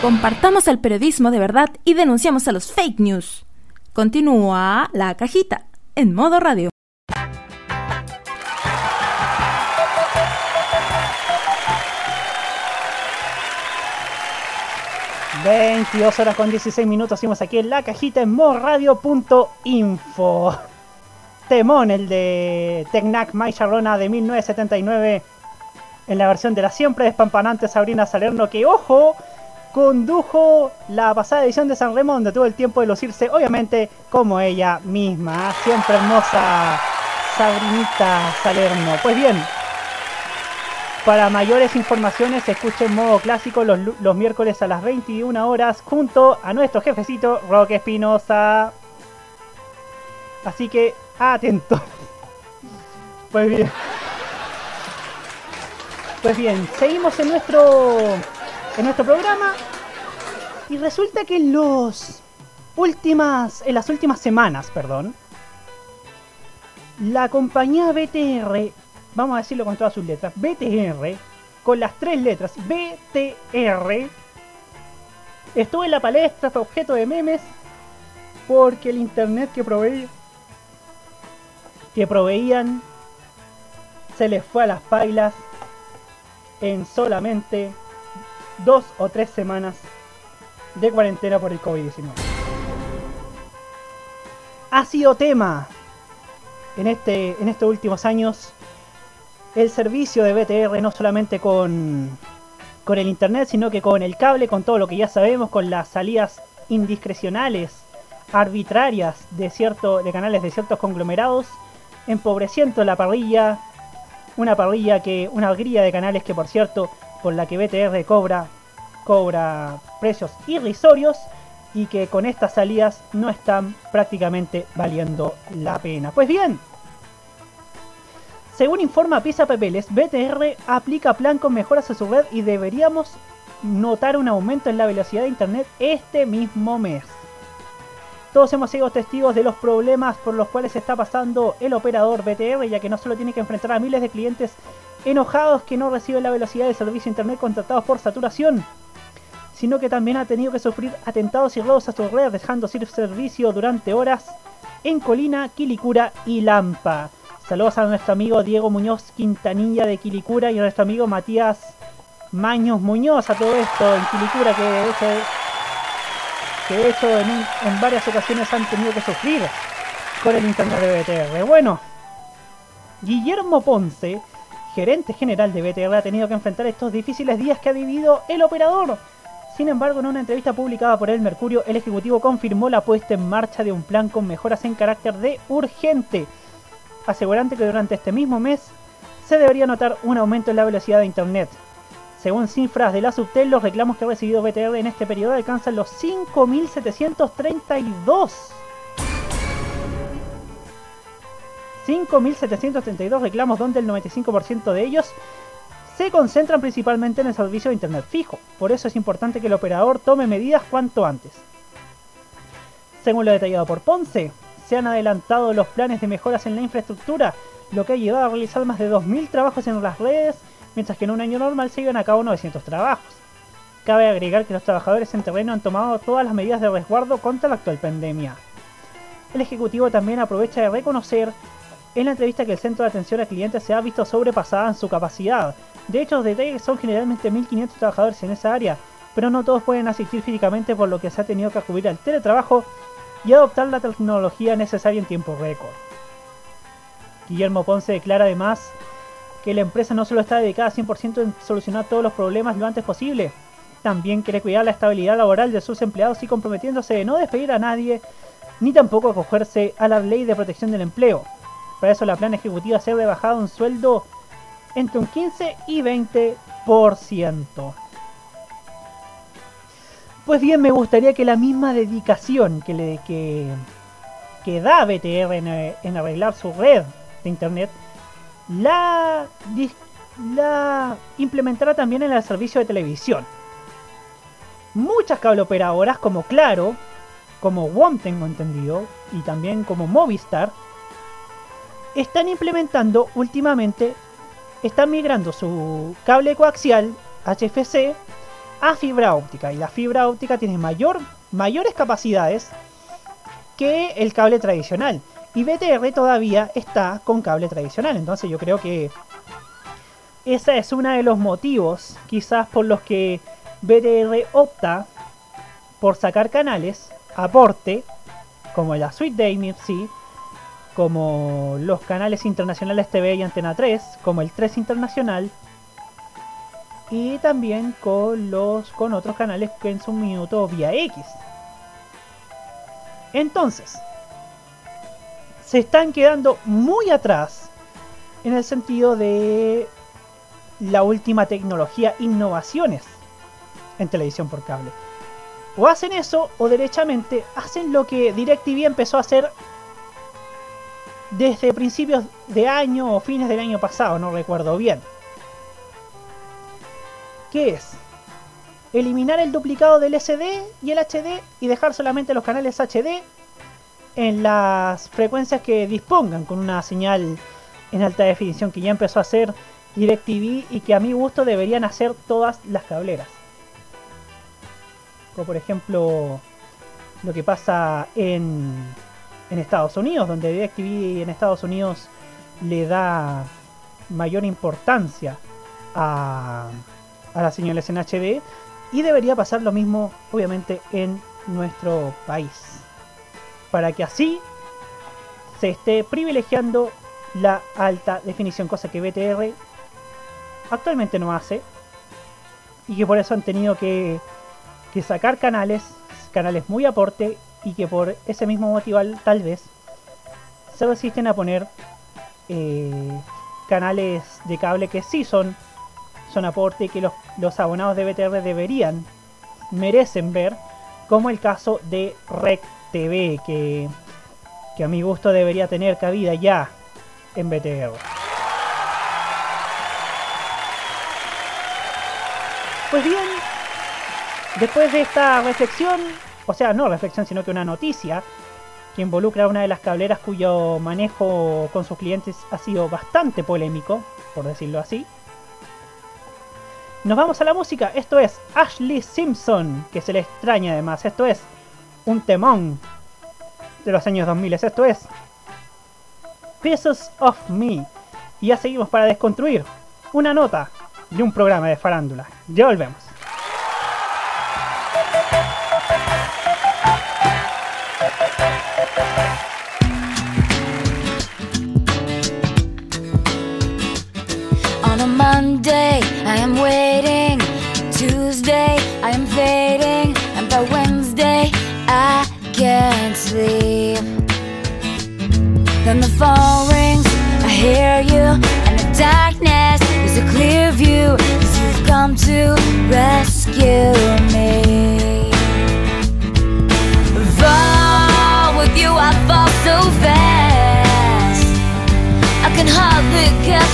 Compartamos el periodismo de verdad y denunciamos a los fake news. Continúa la cajita en modo radio. 22 horas con 16 minutos, seguimos aquí en la cajita en morradio.info. Temón, el de Tecnac My Charrona de 1979, en la versión de la siempre despampanante Sabrina Salerno, que, ojo, condujo la pasada edición de San Remo, donde tuvo el tiempo de lucirse, obviamente, como ella misma. Siempre hermosa Sabrinita Salerno. Pues bien, para mayores informaciones, escuchen modo clásico los, los miércoles a las 21 horas junto a nuestro jefecito Roque Espinosa. Así que atento. *laughs* Pues bien. Pues bien, seguimos en nuestro en nuestro programa. Y resulta que los últimas en las últimas semanas, perdón, la compañía BTR, vamos a decirlo con todas sus letras, BTR, con las tres letras BTR, estuvo en la palestra, fue objeto de memes, porque el internet que proveía, que proveían se les fue a las pailas en solamente dos o tres semanas de cuarentena por el COVID-19. Ha sido tema en, este, en estos últimos años el servicio de BTR no solamente con, con el internet, sino que con el cable, con todo lo que ya sabemos, con las salidas indiscrecionales, arbitrarias de, cierto, de canales de ciertos conglomerados, empobreciendo la parrilla, una parrilla que, una grilla de canales que por cierto, por la que BTR cobra, cobra precios irrisorios y que con estas salidas no están prácticamente valiendo la pena. Pues bien, según informa Pisa Papeles, BTR aplica plan con mejoras a su red y deberíamos notar un aumento en la velocidad de internet este mismo mes. Todos hemos sido testigos de los problemas por los cuales está pasando el operador BTR, ya que no solo tiene que enfrentar a miles de clientes enojados que no reciben la velocidad de servicio internet contratados por saturación, sino que también ha tenido que sufrir atentados y robos a su red, dejando sin servicio durante horas en Colina, Quilicura y Lampa. Saludos a nuestro amigo Diego Muñoz Quintanilla de Quilicura y a nuestro amigo Matías Maños Muñoz a todo esto en Quilicura, que de hecho, que de hecho en, en varias ocasiones han tenido que sufrir con el internet de BTR. Bueno, Guillermo Ponce, gerente general de BTR, ha tenido que enfrentar estos difíciles días que ha vivido el operador. Sin embargo, en una entrevista publicada por El Mercurio, el ejecutivo confirmó la puesta en marcha de un plan con mejoras en carácter de urgente, asegurando que durante este mismo mes se debería notar un aumento en la velocidad de Internet. Según cifras de la Subtel, los reclamos que ha recibido BTR en este periodo alcanzan los 5.732. 5.732 reclamos donde el 95% de ellos se concentran principalmente en el servicio de Internet fijo. Por eso es importante que el operador tome medidas cuanto antes. Según lo detallado por Ponce, se han adelantado los planes de mejoras en la infraestructura, lo que ha llevado a realizar más de 2.000 trabajos en las redes, mientras que en un año normal se llevan a cabo 900 trabajos. Cabe agregar que los trabajadores en terreno han tomado todas las medidas de resguardo contra la actual pandemia. El Ejecutivo también aprovecha de reconocer en la entrevista que el centro de atención al cliente se ha visto sobrepasada en su capacidad. De hecho, los detalles son generalmente 1.500 trabajadores en esa área, pero no todos pueden asistir físicamente por lo que se ha tenido que acudir al teletrabajo y adoptar la tecnología necesaria en tiempo récord. Guillermo Ponce declara además que la empresa no solo está dedicada 100% en solucionar todos los problemas lo antes posible, también quiere cuidar la estabilidad laboral de sus empleados y comprometiéndose de no despedir a nadie, ni tampoco acogerse a la ley de protección del empleo. Para eso la plan ejecutiva se ha rebajado un sueldo entre un 15 y 20%. Pues bien, me gustaría que la misma dedicación que, le, que, que da BTR en, en arreglar su red de internet, la, implementará también en el servicio de televisión. Muchas cableoperadoras como Claro, como WOM tengo entendido, y también como Movistar, están implementando últimamente, están migrando su cable coaxial HFC a fibra óptica. Y la fibra óptica tiene mayor, mayores capacidades que el cable tradicional. Y BTR todavía está con cable tradicional. Entonces yo creo que ese es uno de los motivos quizás por los que BTR opta por sacar canales aporte como la suite de AMC, como los canales internacionales TV y Antena 3, como el 3 Internacional y también con los con otros canales que en su minuto vía X. Entonces, se están quedando muy atrás en el sentido de la última tecnología, innovaciones en televisión por cable. O hacen eso o derechamente hacen lo que DirecTV empezó a hacer desde principios de año o fines del año pasado, no recuerdo bien. ¿Qué es? Eliminar el duplicado del SD y el HD y dejar solamente los canales HD en las frecuencias que dispongan con una señal en alta definición que ya empezó a hacer DirecTV y que a mi gusto deberían hacer todas las cableras. Como por ejemplo lo que pasa en, en Estados Unidos, donde DirecTV en Estados Unidos le da mayor importancia a, a las señales en HD y debería pasar lo mismo obviamente en nuestro país para que así se esté privilegiando la alta definición cosa que BTR actualmente no hace y que por eso han tenido que, sacar canales canales muy aporte y que por ese mismo motivo tal vez se resisten a poner eh, canales de cable que sí son son aporte y que los, los abonados de BTR deberían, merecen ver, como el caso de Rec TV, que, que a mi gusto debería tener cabida ya en BTR. Pues bien, después de esta reflexión, o sea, no reflexión, sino que una noticia que involucra a una de las cableras cuyo manejo con sus clientes ha sido bastante polémico, por decirlo así. Nos vamos a la música. Esto es Ashley Simpson, que se le extraña además. Esto es un temón de los años 2000. Esto es Pieces of Me. Y ya seguimos para desconstruir una nota de un programa de farándula. Ya volvemos. On a Monday, I am waiting. Tuesday, I am. Sleep. Then the phone rings, I hear you. And the darkness is a clear view. You've come to rescue me. Fall with you, I fall so fast. I can hardly catch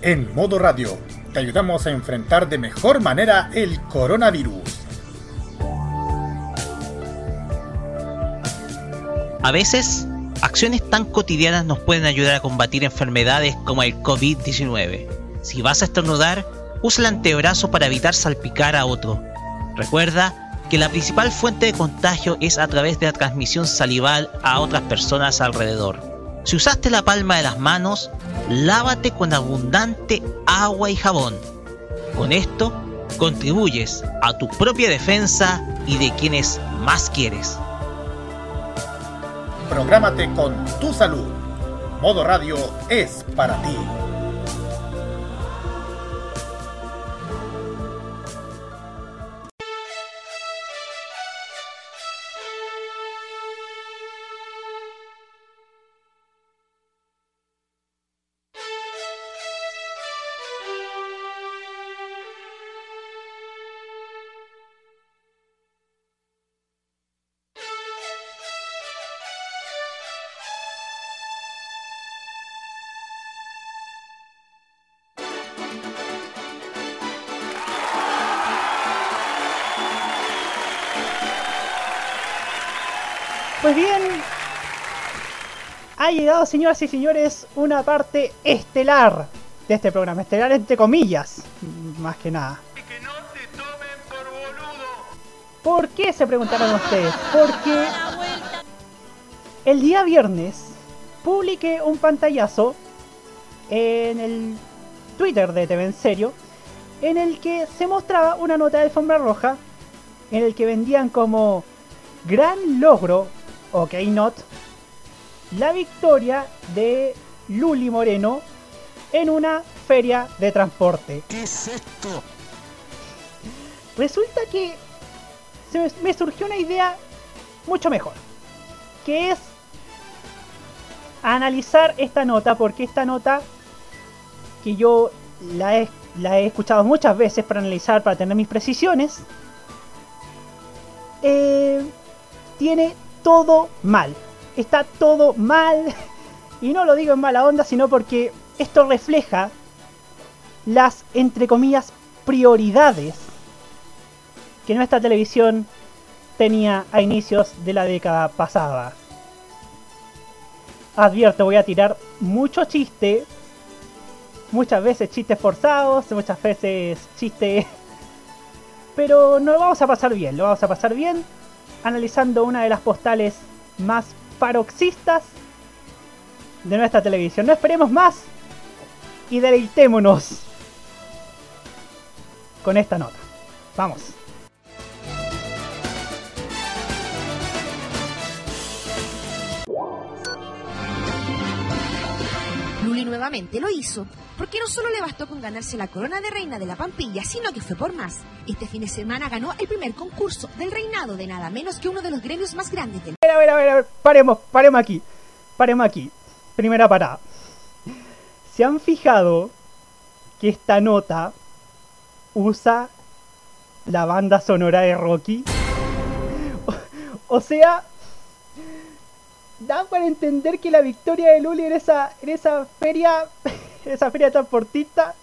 En Modo Radio, te ayudamos a enfrentar de mejor manera el coronavirus. A veces, acciones tan cotidianas nos pueden ayudar a combatir enfermedades como el COVID-19. Si vas a estornudar, usa el antebrazo para evitar salpicar a otro. Recuerda que la principal fuente de contagio es a través de la transmisión salival a otras personas alrededor. Si usaste la palma de las manos, lávate con abundante agua y jabón. Con esto, contribuyes a tu propia defensa y de quienes más quieres. Prográmate con tu salud. Modo Radio es para ti. Ha llegado, señoras y señores, una parte estelar de este programa. Estelar entre comillas, más que nada. ¿Por qué se preguntarán ustedes? Porque el día viernes publiqué un pantallazo en el Twitter de TV en serio en el que se mostraba una nota de alfombra roja en el que vendían como gran logro ok not la victoria de Luli Moreno en una feria de transporte. ¿Qué es esto? Resulta que se me, surgió una idea mucho mejor, que es analizar esta nota, porque esta nota que yo la he, la he escuchado muchas veces para analizar, para tener mis precisiones, eh, tiene todo mal. Está todo mal. *laughs* Y no lo digo en mala onda, sino porque esto refleja las, entre comillas, prioridades que nuestra televisión tenía a inicios de la década pasada. Advierto, voy a tirar mucho chiste, muchas veces chistes forzados, muchas veces chistes... *laughs* Pero no lo vamos a pasar bien, lo vamos a pasar bien analizando una de las postales más paroxistas de nuestra televisión. No esperemos más y deleitémonos con esta nota. Vamos. Luli nuevamente lo hizo. Porque no solo le bastó con ganarse la corona de reina de la Pampilla, sino que fue por más. Este fin de semana ganó el primer concurso del reinado de nada menos que uno de los gremios más grandes del A ver, a ver, a ver, paremos, paremos aquí. Paremos aquí. Primera parada. ¿Se han fijado que esta nota usa la banda sonora de Rocky? O, *laughs* o sea, da para entender que la victoria de Luli en esa, en esa feria, *laughs* esa feria transportista,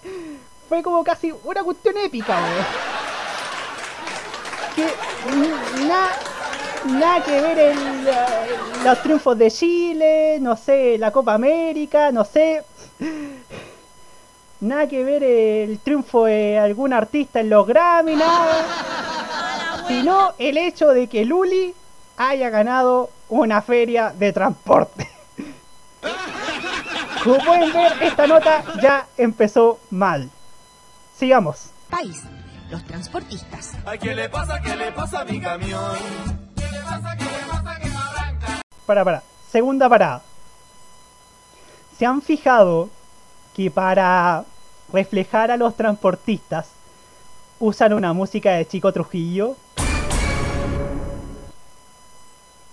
fue como casi una cuestión épica, weón. Que nada que ver el, eh, los triunfos de Chile, no sé, la Copa América, no sé. Nada que ver el triunfo de algún artista en los Grammy, nada. *laughs* Sino el hecho de que Luli haya ganado una feria de transporte. Como pueden ver, esta nota ya empezó mal. Sigamos. país, los transportistas. Ay, ¿qué le pasa? ¿Qué le pasa a mi camión? Para, para. Segunda parada. ¿Se han fijado que para reflejar a los transportistas usan una música de Chico Trujillo?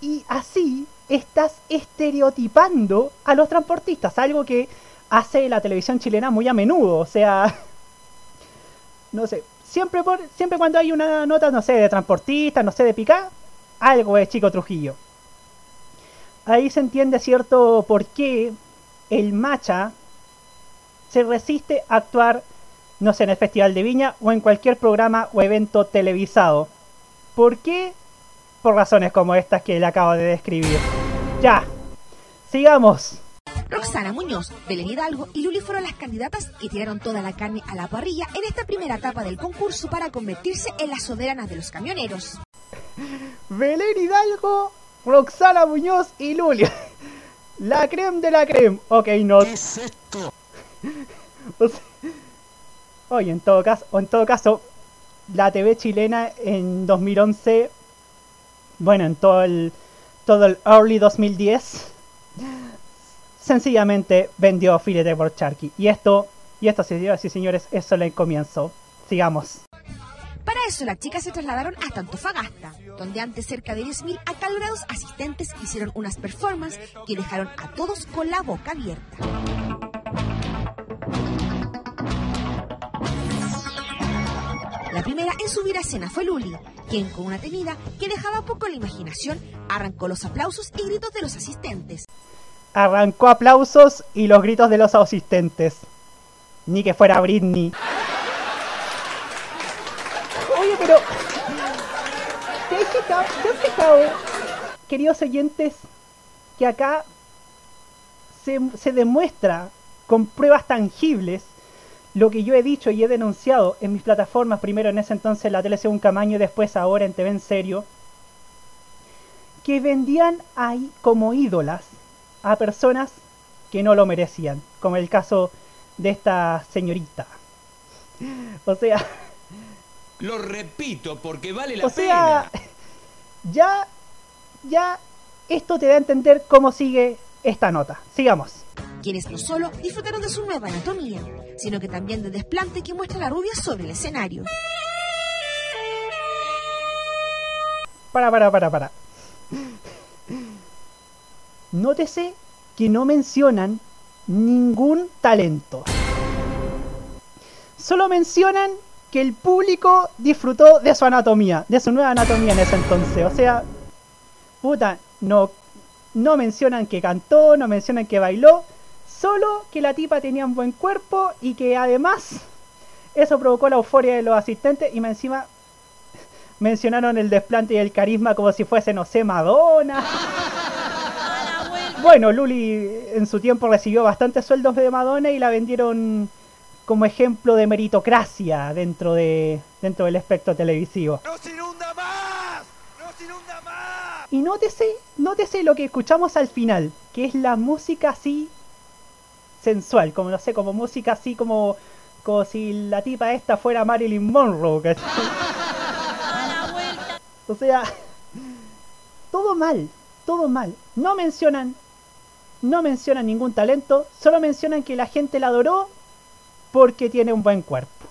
Y así estás estereotipando a los transportistas, algo que hace la televisión chilena muy a menudo, o sea, *laughs* no sé, siempre por, siempre cuando hay una nota, no sé, de transportista, no sé, de picar, algo es Chico Trujillo. Ahí se entiende cierto por qué el Macha se resiste a actuar, no sé, en el Festival de Viña o en cualquier programa o evento televisado. ¿Por qué? Por razones como estas que le acabo de describir. Ya, sigamos. Roxana Muñoz, Belén Hidalgo y Luli fueron las candidatas que tiraron toda la carne a la parrilla en esta primera etapa del concurso para convertirse en las soberanas de los camioneros. *laughs* Belén Hidalgo, Roxana Muñoz y Luli. *laughs* La creme de la creme. Ok, no. ¿Qué es esto? *laughs* Oye, en todo caso, o en todo caso, la TV chilena en 2011, bueno, en todo el todo el early 2010, sencillamente vendió filete por charqui. Y esto, y esto, señoras y señores, es solo el comienzo. Sigamos. Para eso las chicas se trasladaron hasta Antofagasta, donde antes cerca de 10.000 acalorados asistentes hicieron unas performances que dejaron a todos con la boca abierta. Primera en subir a escena fue Luli, quien con una tenida que dejaba poco la imaginación, arrancó los aplausos y gritos de los asistentes. Arrancó aplausos y los gritos de los asistentes. Ni que fuera Britney. Oye, pero. ¿Te has fijado, te has fijado, queridos oyentes, que acá se, se demuestra con pruebas tangibles lo que yo he dicho y he denunciado en mis plataformas, primero en ese entonces la tele un Camaño y después ahora en TV en serio, que vendían ahí como ídolas a personas que no lo merecían, como el caso de esta señorita. *laughs* O sea, *laughs* Lo repito porque vale la o sea, *laughs* ya, ya, esto te da a entender cómo sigue esta nota. Sigamos. quienes no solo disfrutaron de su nueva anatomía, sino que también del desplante que muestra la rubia sobre el escenario. Para, para, para, para. Nótese que no mencionan ningún talento. Solo mencionan que el público disfrutó de su anatomía, de su nueva anatomía en ese entonces. O sea, puta, no, no mencionan que cantó, no mencionan que bailó, solo que la tipa tenía un buen cuerpo y que además eso provocó la euforia de los asistentes y más encima mencionaron el desplante y el carisma como si fuese, no sé, Madonna. Bueno, Luli en su tiempo recibió bastantes sueldos de Madonna y la vendieron como ejemplo de meritocracia dentro de dentro del espectro televisivo. Y nótese, nótese lo que escuchamos al final, que es la música así sensual, como no sé, como música así como como si la tipa esta fuera Marilyn Monroe, ¿cachai? *laughs* O sea, todo mal, todo mal. No mencionan, no mencionan ningún talento, solo mencionan que la gente la adoró porque tiene un buen cuerpo.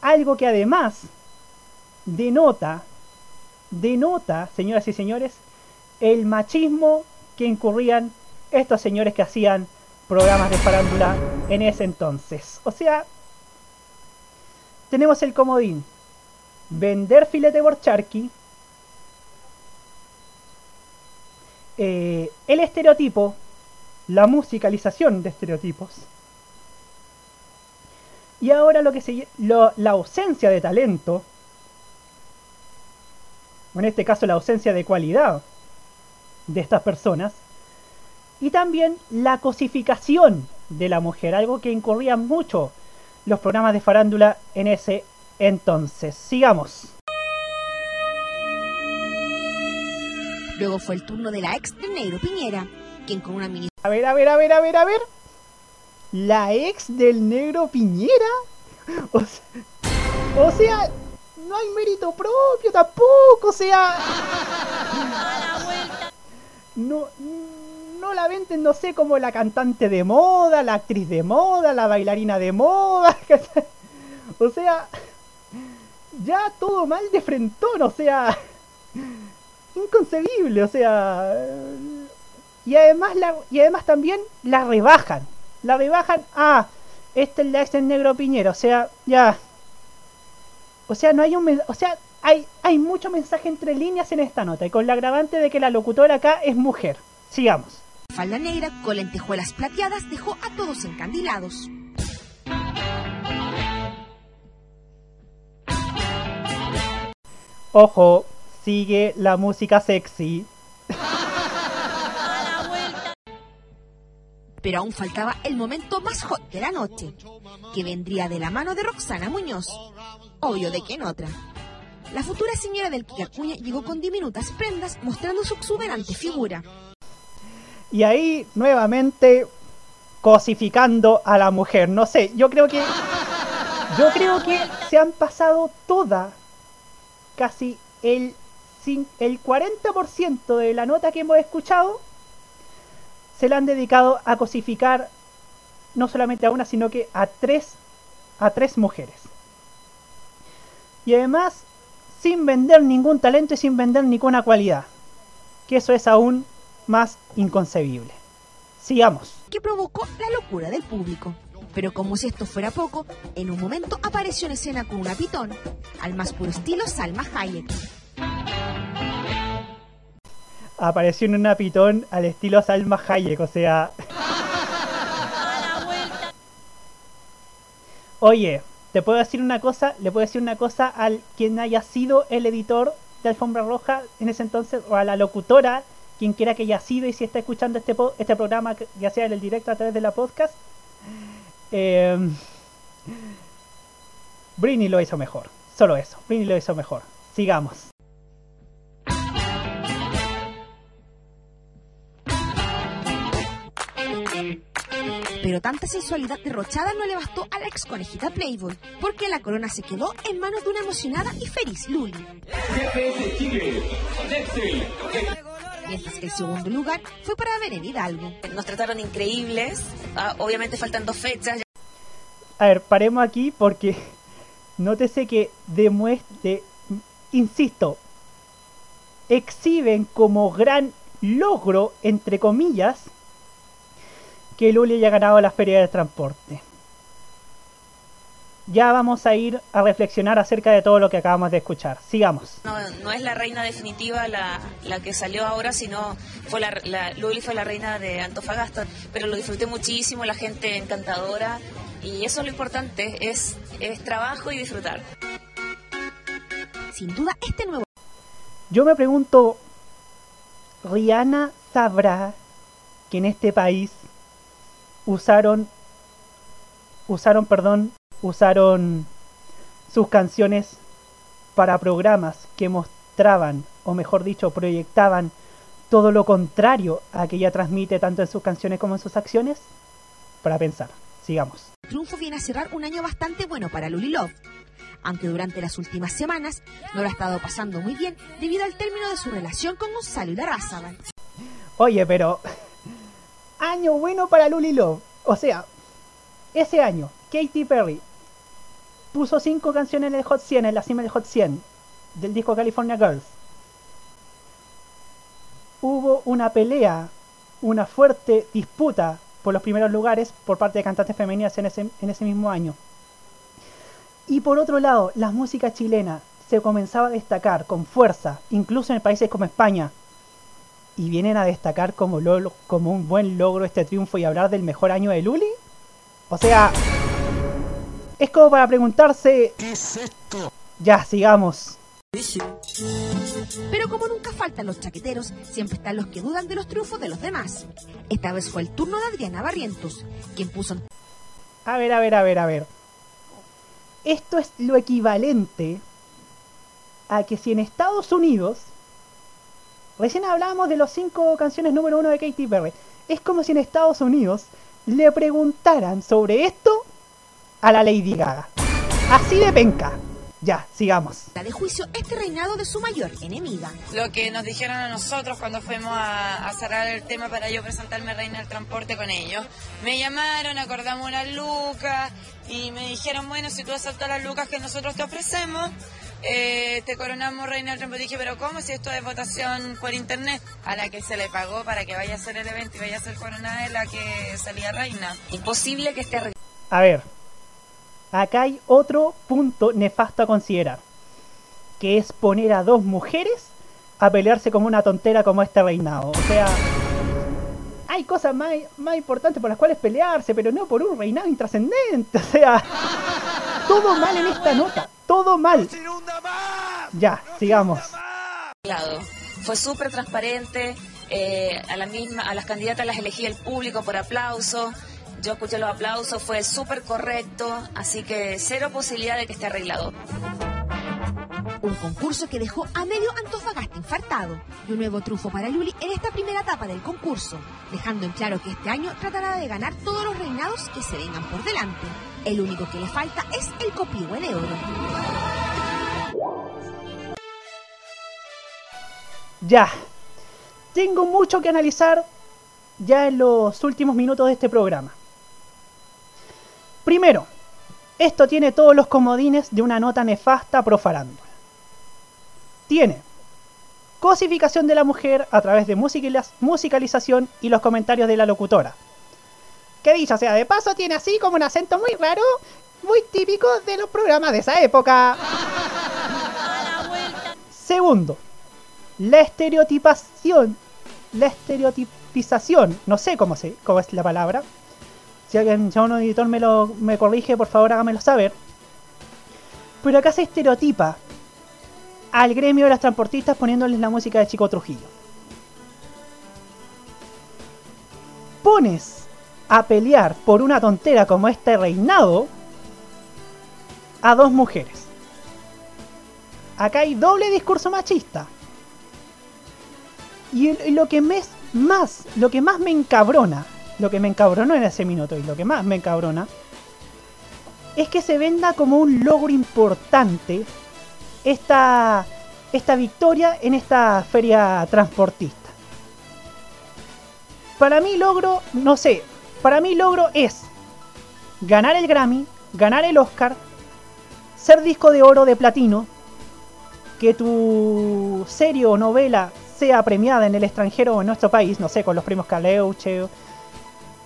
Algo que además denota, denota, señoras y señores, el machismo que incurrían estos señores que hacían programas de farándula en ese entonces. O sea, tenemos el comodín. Vender filete por charqui. eh, el estereotipo, la musicalización de estereotipos. Y ahora lo que se, la ausencia de talento, o en este caso la ausencia de cualidad de estas personas, y también la cosificación de la mujer, algo que incurrían mucho los programas de farándula en ese entonces. Sigamos. Luego fue el turno de la ex del negro Piñera, quien con una mini A ver, a ver, a ver, a ver, a ver. La ex del negro Piñera. *laughs* O sea, o sea, no hay mérito propio tampoco, o sea. No, no la venden, no sé, como la cantante de moda, la actriz de moda, la bailarina de moda. *laughs* O sea, ya todo mal de frentón, o sea, inconcebible, o sea, y además la, y además también la rebajan, la rebajan, ah, esta es la ex negro Piñera, o sea, ya, o sea, no hay un, o sea, hay, hay mucho mensaje entre líneas en esta nota y con la agravante de que la locutora acá es mujer. Sigamos. falda negra con lentejuelas plateadas dejó a todos encandilados. Ojo, sigue la música sexy. Pero aún faltaba el momento más hot de la noche, que vendría de la mano de Roxana Muñoz. Obvio de que en otra. La futura señora del Kikacuña llegó con diminutas prendas mostrando su exuberante figura. Y ahí nuevamente cosificando a la mujer. No sé, yo creo que yo creo que se han pasado toda casi el el 40% de la nota que hemos escuchado se la han dedicado a cosificar no solamente a una, sino que a tres a tres mujeres. Y además sin vender ningún talento y sin vender ninguna cualidad. Que eso es aún más inconcebible. Sigamos. que provocó la locura del público. Pero como si esto fuera poco, en un momento apareció en escena con una pitón, al más puro estilo Salma Hayek. Apareció en una pitón al estilo Salma Hayek, o sea... *laughs* Oye, te puedo decir una cosa, le puedo decir una cosa al quien haya sido el editor de Alfombra Roja en ese entonces, o a la locutora, quien quiera que haya sido y si está escuchando este, po- este programa, ya sea en el directo a través de la podcast. Eh, Britney lo hizo mejor, solo eso, Britney lo hizo mejor. Sigamos. Pero tanta sensualidad derrochada no le bastó a la ex conejita Playboy, porque la corona se quedó en manos de una emocionada y feliz Luli. Mientras que el segundo lugar fue para Beren Hidalgo. Nos trataron increíbles. Ah, obviamente faltan dos fechas. A ver, paremos aquí porque nótese que demuestre, insisto, exhiben como gran logro, entre comillas, que Luli haya ganado la feria del transporte. Ya vamos a ir a reflexionar acerca de todo lo que acabamos de escuchar. Sigamos. No, no es la reina definitiva la, la que salió ahora, sino fue la, la Luli fue la reina de Antofagasta. Pero lo disfruté muchísimo, la gente encantadora. Y eso es lo importante, es, es trabajo y disfrutar. Sin duda, este nuevo Yo me pregunto, ¿Rihanna sabrá que en este país usaron, usaron, perdón, usaron sus canciones para programas que mostraban, o mejor dicho, proyectaban todo lo contrario a que ella transmite tanto en sus canciones como en sus acciones? Para pensar, sigamos. triunfo viene a cerrar un año bastante bueno para Luli Love, aunque durante las últimas semanas no lo ha estado pasando muy bien debido al término de su relación con Gonzalo Larrázaval. Oye, pero año bueno para Luli Love. O sea, ese año, Katy Perry puso cinco canciones en el Hot 100, en la cima del Hot 100 del disco California Girls. Hubo una pelea, una fuerte disputa por los primeros lugares por parte de cantantes femeninas en ese, en ese mismo año. Y por otro lado, la música chilena se comenzaba a destacar con fuerza, incluso en países como España. Y vienen a destacar como, lo- como un buen logro este triunfo y hablar del mejor año de Luli. O sea, es como para preguntarse... ¿Qué es esto? Ya, sigamos. Pero como nunca faltan los chaqueteros, siempre están los que dudan de los triunfos de los demás. Esta vez fue el turno de Adriana Barrientos, quien puso en A ver, a ver, a ver, a ver. Esto es lo equivalente a que si en Estados Unidos, recién hablábamos de los cinco canciones número uno de Katy Perry, es como si en Estados Unidos le preguntaran sobre esto a la Lady Gaga. Así de penca. Ya, sigamos. la de juicio este reinado de su mayor enemiga. Lo que nos dijeron a nosotros cuando fuimos a, a cerrar el tema para yo presentarme Reina del Transporte con ellos. Me llamaron, acordamos unas lucas y me dijeron, bueno, si tú aceptas las lucas que nosotros te ofrecemos, eh, te coronamos Reina del Transporte. dije, pero ¿cómo si esto es votación por internet? A la que se le pagó para que vaya a hacer el evento y vaya a ser coronada es la que salía reina. Imposible que esté A ver, acá hay otro punto nefasto a considerar, que es poner a dos mujeres a pelearse como una tontera como este reinado. O sea, hay cosas más, más importantes por las cuales pelearse, pero no por un reinado intrascendente. *laughs* O sea, todo mal en esta nota, todo mal. Ya, sigamos. Fue súper transparente, eh, a, la misma, a las candidatas las elegía el público por aplauso, yo escuché los aplausos, fue súper correcto, así que cero posibilidad de que esté arreglado. Un concurso que dejó a medio Antofagasta infartado y un nuevo triunfo para Luli en esta primera etapa del concurso, dejando en claro que este año tratará de ganar todos los reinados que se vengan por delante. El único que le falta es el copihue de oro. Ya. Tengo mucho que analizar ya en los últimos minutos de este programa. Primero, esto tiene todos los comodines de una nota nefasta pro farándula. Tiene cosificación de la mujer a través de musicaliz- musicalización y los comentarios de la locutora. Que dicho sea de paso, tiene así como un acento muy raro, muy típico de los programas de esa época. Segundo, la estereotipación, la estereotipización, no sé cómo, se, cómo es la palabra. Si alguien, si un editor me, lo, me corrige, por favor hágamelo saber. Pero acá se estereotipa al gremio de las transportistas poniéndoles la música de Chico Trujillo. Pones a pelear por una tontera como este reinado a dos mujeres. Acá hay doble discurso machista. Y lo que me es más, lo que más me encabrona, lo que me encabronó en ese minuto y lo que más me encabrona, es que se venda como un logro importante esta, esta victoria en esta feria transportista. Para mí logro, no sé, para mí logro es ganar el Grammy, ganar el Oscar, ser disco de oro de platino, que tu serie o novela sea premiada en el extranjero o en nuestro país, no sé, con los premios Caleuche,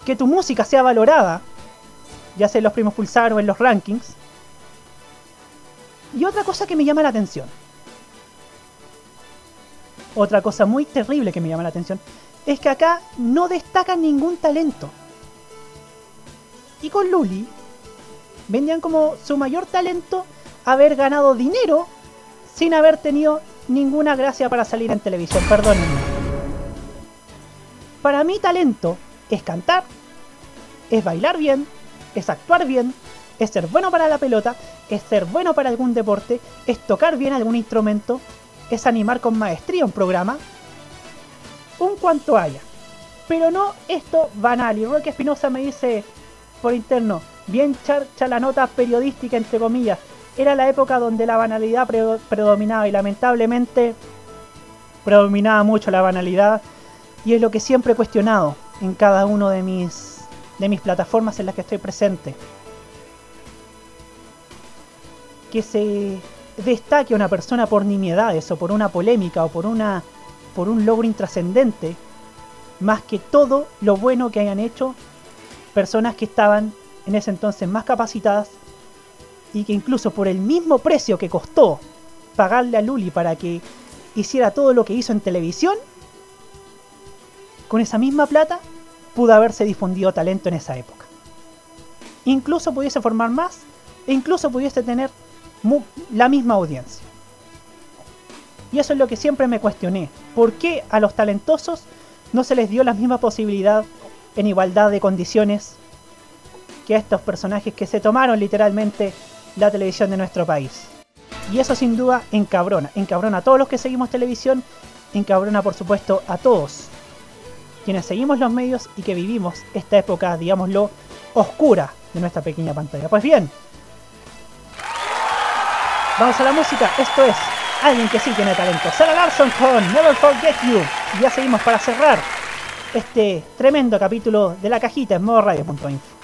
que tu música sea valorada, ya sea en los premios Pulsar o en los rankings. Y otra cosa que me llama la atención, otra cosa muy terrible que me llama la atención, es que acá no destacan ningún talento. Y con Luli vendían como su mayor talento haber ganado dinero sin haber tenido ninguna gracia para salir en televisión, perdónenme. Para mí talento es cantar, es bailar bien, es actuar bien, es ser bueno para la pelota, es ser bueno para algún deporte, es tocar bien algún instrumento, es animar con maestría un programa, un cuanto haya. Pero no esto banal. Y Roque Espinosa me dice por interno, bien charcha la nota periodística entre comillas. Era la época donde la banalidad pre- predominaba y lamentablemente predominaba mucho la banalidad y es lo que siempre he cuestionado en cada uno de mis de mis plataformas en las que estoy presente. Que se destaque a una persona por nimiedades o por una polémica o por una por un logro intrascendente más que todo lo bueno que hayan hecho personas que estaban en ese entonces más capacitadas y que incluso por el mismo precio que costó pagarle a Luli para que hiciera todo lo que hizo en televisión, con esa misma plata pudo haberse difundido talento en esa época. Incluso pudiese formar más e incluso pudiese tener la misma audiencia. Y eso es lo que siempre me cuestioné. ¿Por qué a los talentosos no se les dio la misma posibilidad en igualdad de condiciones que a estos personajes que se tomaron literalmente la televisión de nuestro país? Y eso sin duda encabrona. Encabrona a todos los que seguimos televisión. Encabrona por supuesto a todos quienes seguimos los medios y que vivimos esta época, digámoslo, oscura de nuestra pequeña pantalla. Pues bien, vamos a la música. Esto es alguien que sí tiene talento. Sarah Larson con Never Forget You. Y ya seguimos para cerrar este tremendo capítulo de la cajita en modo radio.info.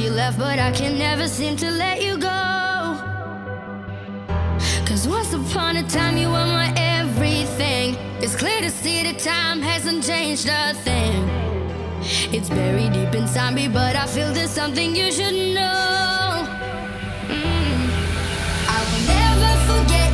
You left, but I can never seem to let you go. Cause once upon a time, you were my everything. It's clear to see that time hasn't changed a thing. It's buried deep inside me, but I feel there's something you should know. Mm. I will never forget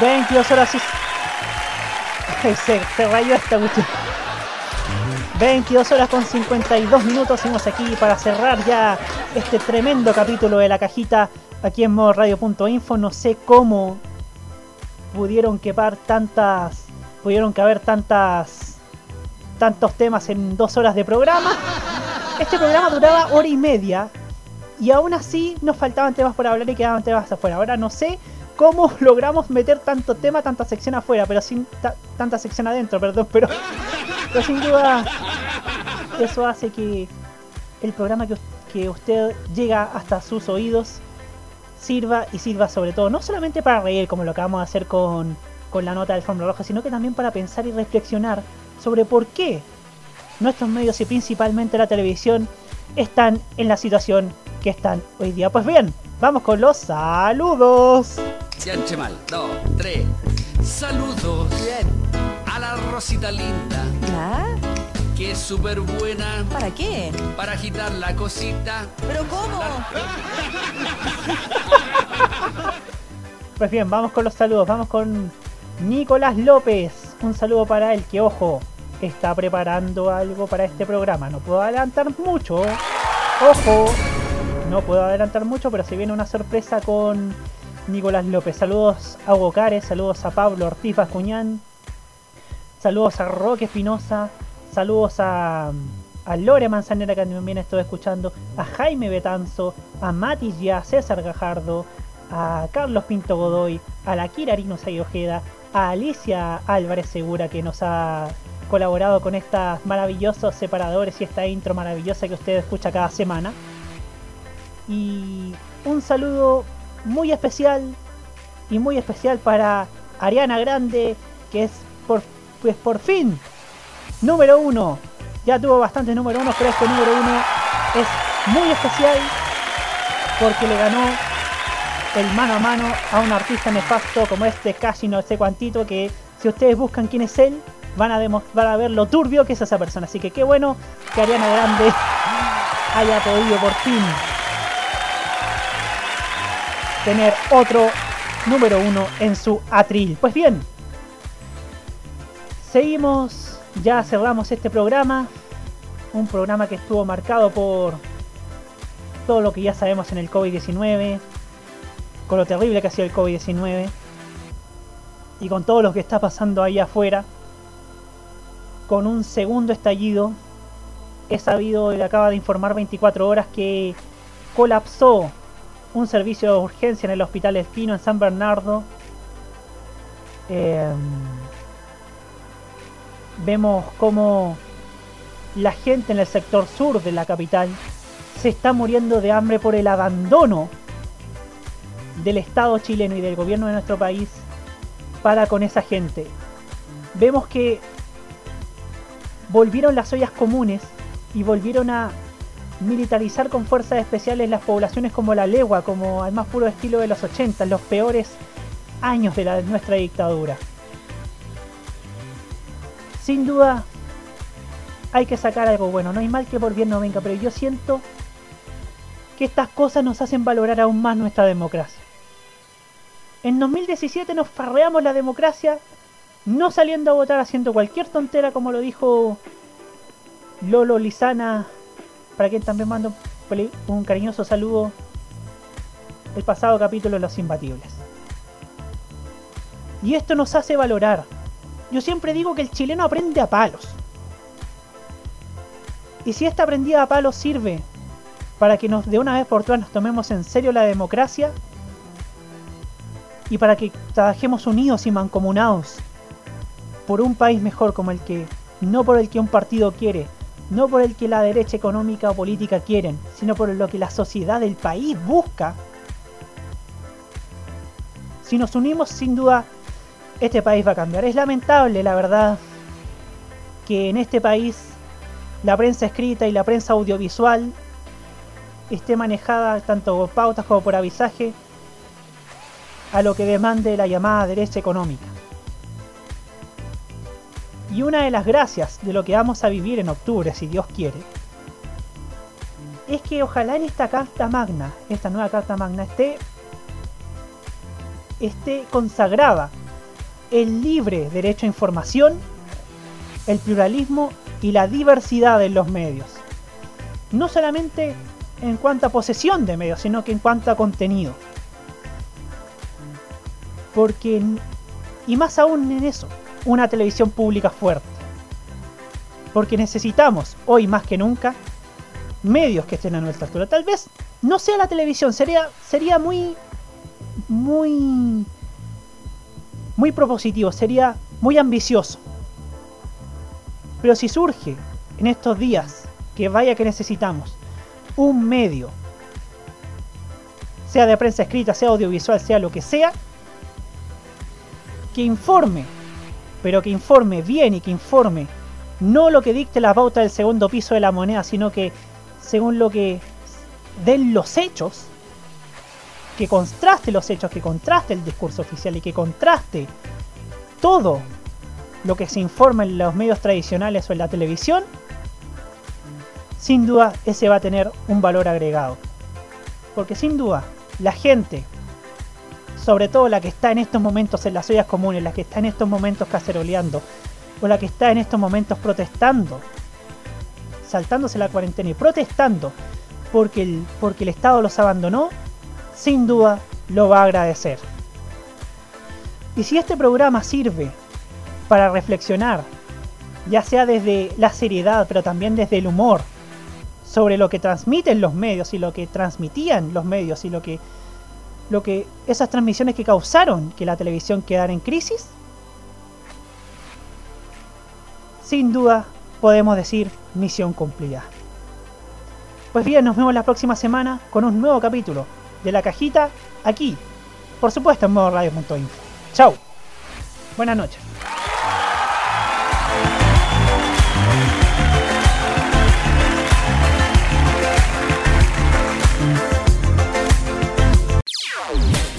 22 horas y... *laughs* Se, rayó esta cuestión. 22 horas con 52 minutos. Seguimos aquí para cerrar ya este tremendo capítulo de la cajita aquí en modoradio.info. No sé cómo pudieron quepar tantas. Pudieron caber tantas. tantos temas en dos horas de programa. Este programa duraba hora y media. Y aún así nos faltaban temas por hablar y quedaban temas afuera. Ahora no sé cómo *laughs* logramos meter tanto tema, tanta sección afuera, pero sin ta- tanta sección adentro, perdón, pero, sin duda eso hace que el programa que, us- que usted llega hasta sus oídos sirva y sirva sobre todo, no solamente para reír como lo acabamos de hacer con, con la nota del Fórmula Roja, sino que también para pensar y reflexionar sobre por qué nuestros medios y principalmente la televisión están en la situación que están hoy día. Pues bien, vamos con los saludos. Sianche mal. Dos, tres. Saludos. A la Rosita linda. ¿Ya? Que es súper buena. ¿Para qué? Para agitar la cosita. ¿Pero cómo? Pues bien, vamos con los saludos. Vamos con Nicolás López. Un saludo para él que, ojo, está preparando algo para este programa. No puedo adelantar mucho. Ojo, no puedo adelantar mucho, pero se viene una sorpresa con Nicolás López. Saludos a Hugo Cares, saludos a Pablo Ortiz Bascuñán, saludos a Roque Espinosa, saludos a, a Lore Manzanera que también estoy escuchando, a Jaime Betanzo, a Mati Ya, César Gajardo, a Carlos Pinto Godoy, a la Kira Arino Ojeda, a Alicia Álvarez Segura que nos ha colaborado con estos maravillosos separadores y esta intro maravillosa que usted escucha cada semana. Y un saludo muy especial y muy especial para Ariana Grande, que es por, pues por fin número uno. Ya tuvo bastantes número uno, pero este número uno es muy especial porque le ganó el mano a mano a un artista nefasto como este casi no sé cuantito que si ustedes buscan quién es él van a, van a ver lo turbio que es esa persona. Así que qué bueno que Ariana Grande *laughs* haya podido por fin tener otro número uno en su atril. Pues bien, seguimos, ya cerramos este programa. Un programa que estuvo marcado por todo lo que ya sabemos en el COVID-19, con lo terrible que ha sido el COVID-19 y con todo lo que está pasando ahí afuera. Con un segundo estallido, he sabido y acaba de informar 24 horas que colapsó un servicio de urgencia en el Hospital Espino en San Bernardo. Eh, vemos como la gente en el sector sur de la capital se está muriendo de hambre por el abandono del Estado chileno y del gobierno de nuestro país para con esa gente. Vemos que volvieron las ollas comunes y volvieron a militarizar con fuerzas especiales las poblaciones como la legua, como al más puro estilo de los 80, los peores años de, la, de nuestra dictadura. Sin duda, hay que sacar algo bueno. No hay mal que por bien no venga, pero yo siento que estas cosas nos hacen valorar aún más nuestra democracia. En 2017 nos farreamos la democracia no saliendo a votar haciendo cualquier tontera como lo dijo Lolo Lizana, para quien también mando un cariñoso saludo el pasado capítulo de Los Imbatibles. Y esto nos hace valorar. Yo siempre digo que el chileno aprende a palos. Y si esta aprendida a palos sirve para que nos de una vez por todas nos tomemos en serio la democracia y para que trabajemos unidos y mancomunados por un país mejor como el que no por el que un partido quiere, no por el que la derecha económica o política quieren, sino por lo que la sociedad del país busca. Si nos unimos, sin duda, este país va a cambiar. Es lamentable, la verdad, que en este país la prensa escrita y la prensa audiovisual esté manejada tanto por pautas como por avisaje a lo que demande la llamada derecha económica. Y una de las gracias de lo que vamos a vivir en octubre, si Dios quiere, es que ojalá en esta carta magna, esta nueva carta magna, esté, esté consagrada el libre derecho a información, el pluralismo y la diversidad en los medios. No solamente en cuanto a posesión de medios, sino que en cuanto a contenido. Porque, y más aún en eso, una televisión pública fuerte. Porque necesitamos, hoy más que nunca, medios que estén a nuestra altura. Tal vez no sea la televisión, sería, sería muy, muy, muy propositivo, sería muy ambicioso. Pero si surge en estos días, que vaya que necesitamos, un medio, sea de prensa escrita, sea audiovisual, sea lo que sea, que informe, pero que informe bien y que informe no lo que dicte la pauta del segundo piso de la moneda, sino que según lo que den los hechos, que contraste los hechos, que contraste el discurso oficial y que contraste todo lo que se informa en los medios tradicionales o en la televisión, sin duda ese va a tener un valor agregado. Porque sin duda la gente, sobre todo la que está en estos momentos en las ollas comunes, la que está en estos momentos caceroleando, o la que está en estos momentos protestando, saltándose la cuarentena y protestando porque el, porque el Estado los abandonó, sin duda lo va a agradecer. Y si este programa sirve para reflexionar, ya sea desde la seriedad, pero también desde el humor, sobre lo que transmiten los medios y lo que transmitían los medios y lo que, lo que esas transmisiones que causaron que la televisión quedara en crisis, sin duda podemos decir misión cumplida. Pues bien, nos vemos la próxima semana con un nuevo capítulo de La Cajita aquí, por supuesto en modo radio.info. Chao. Buenas noches.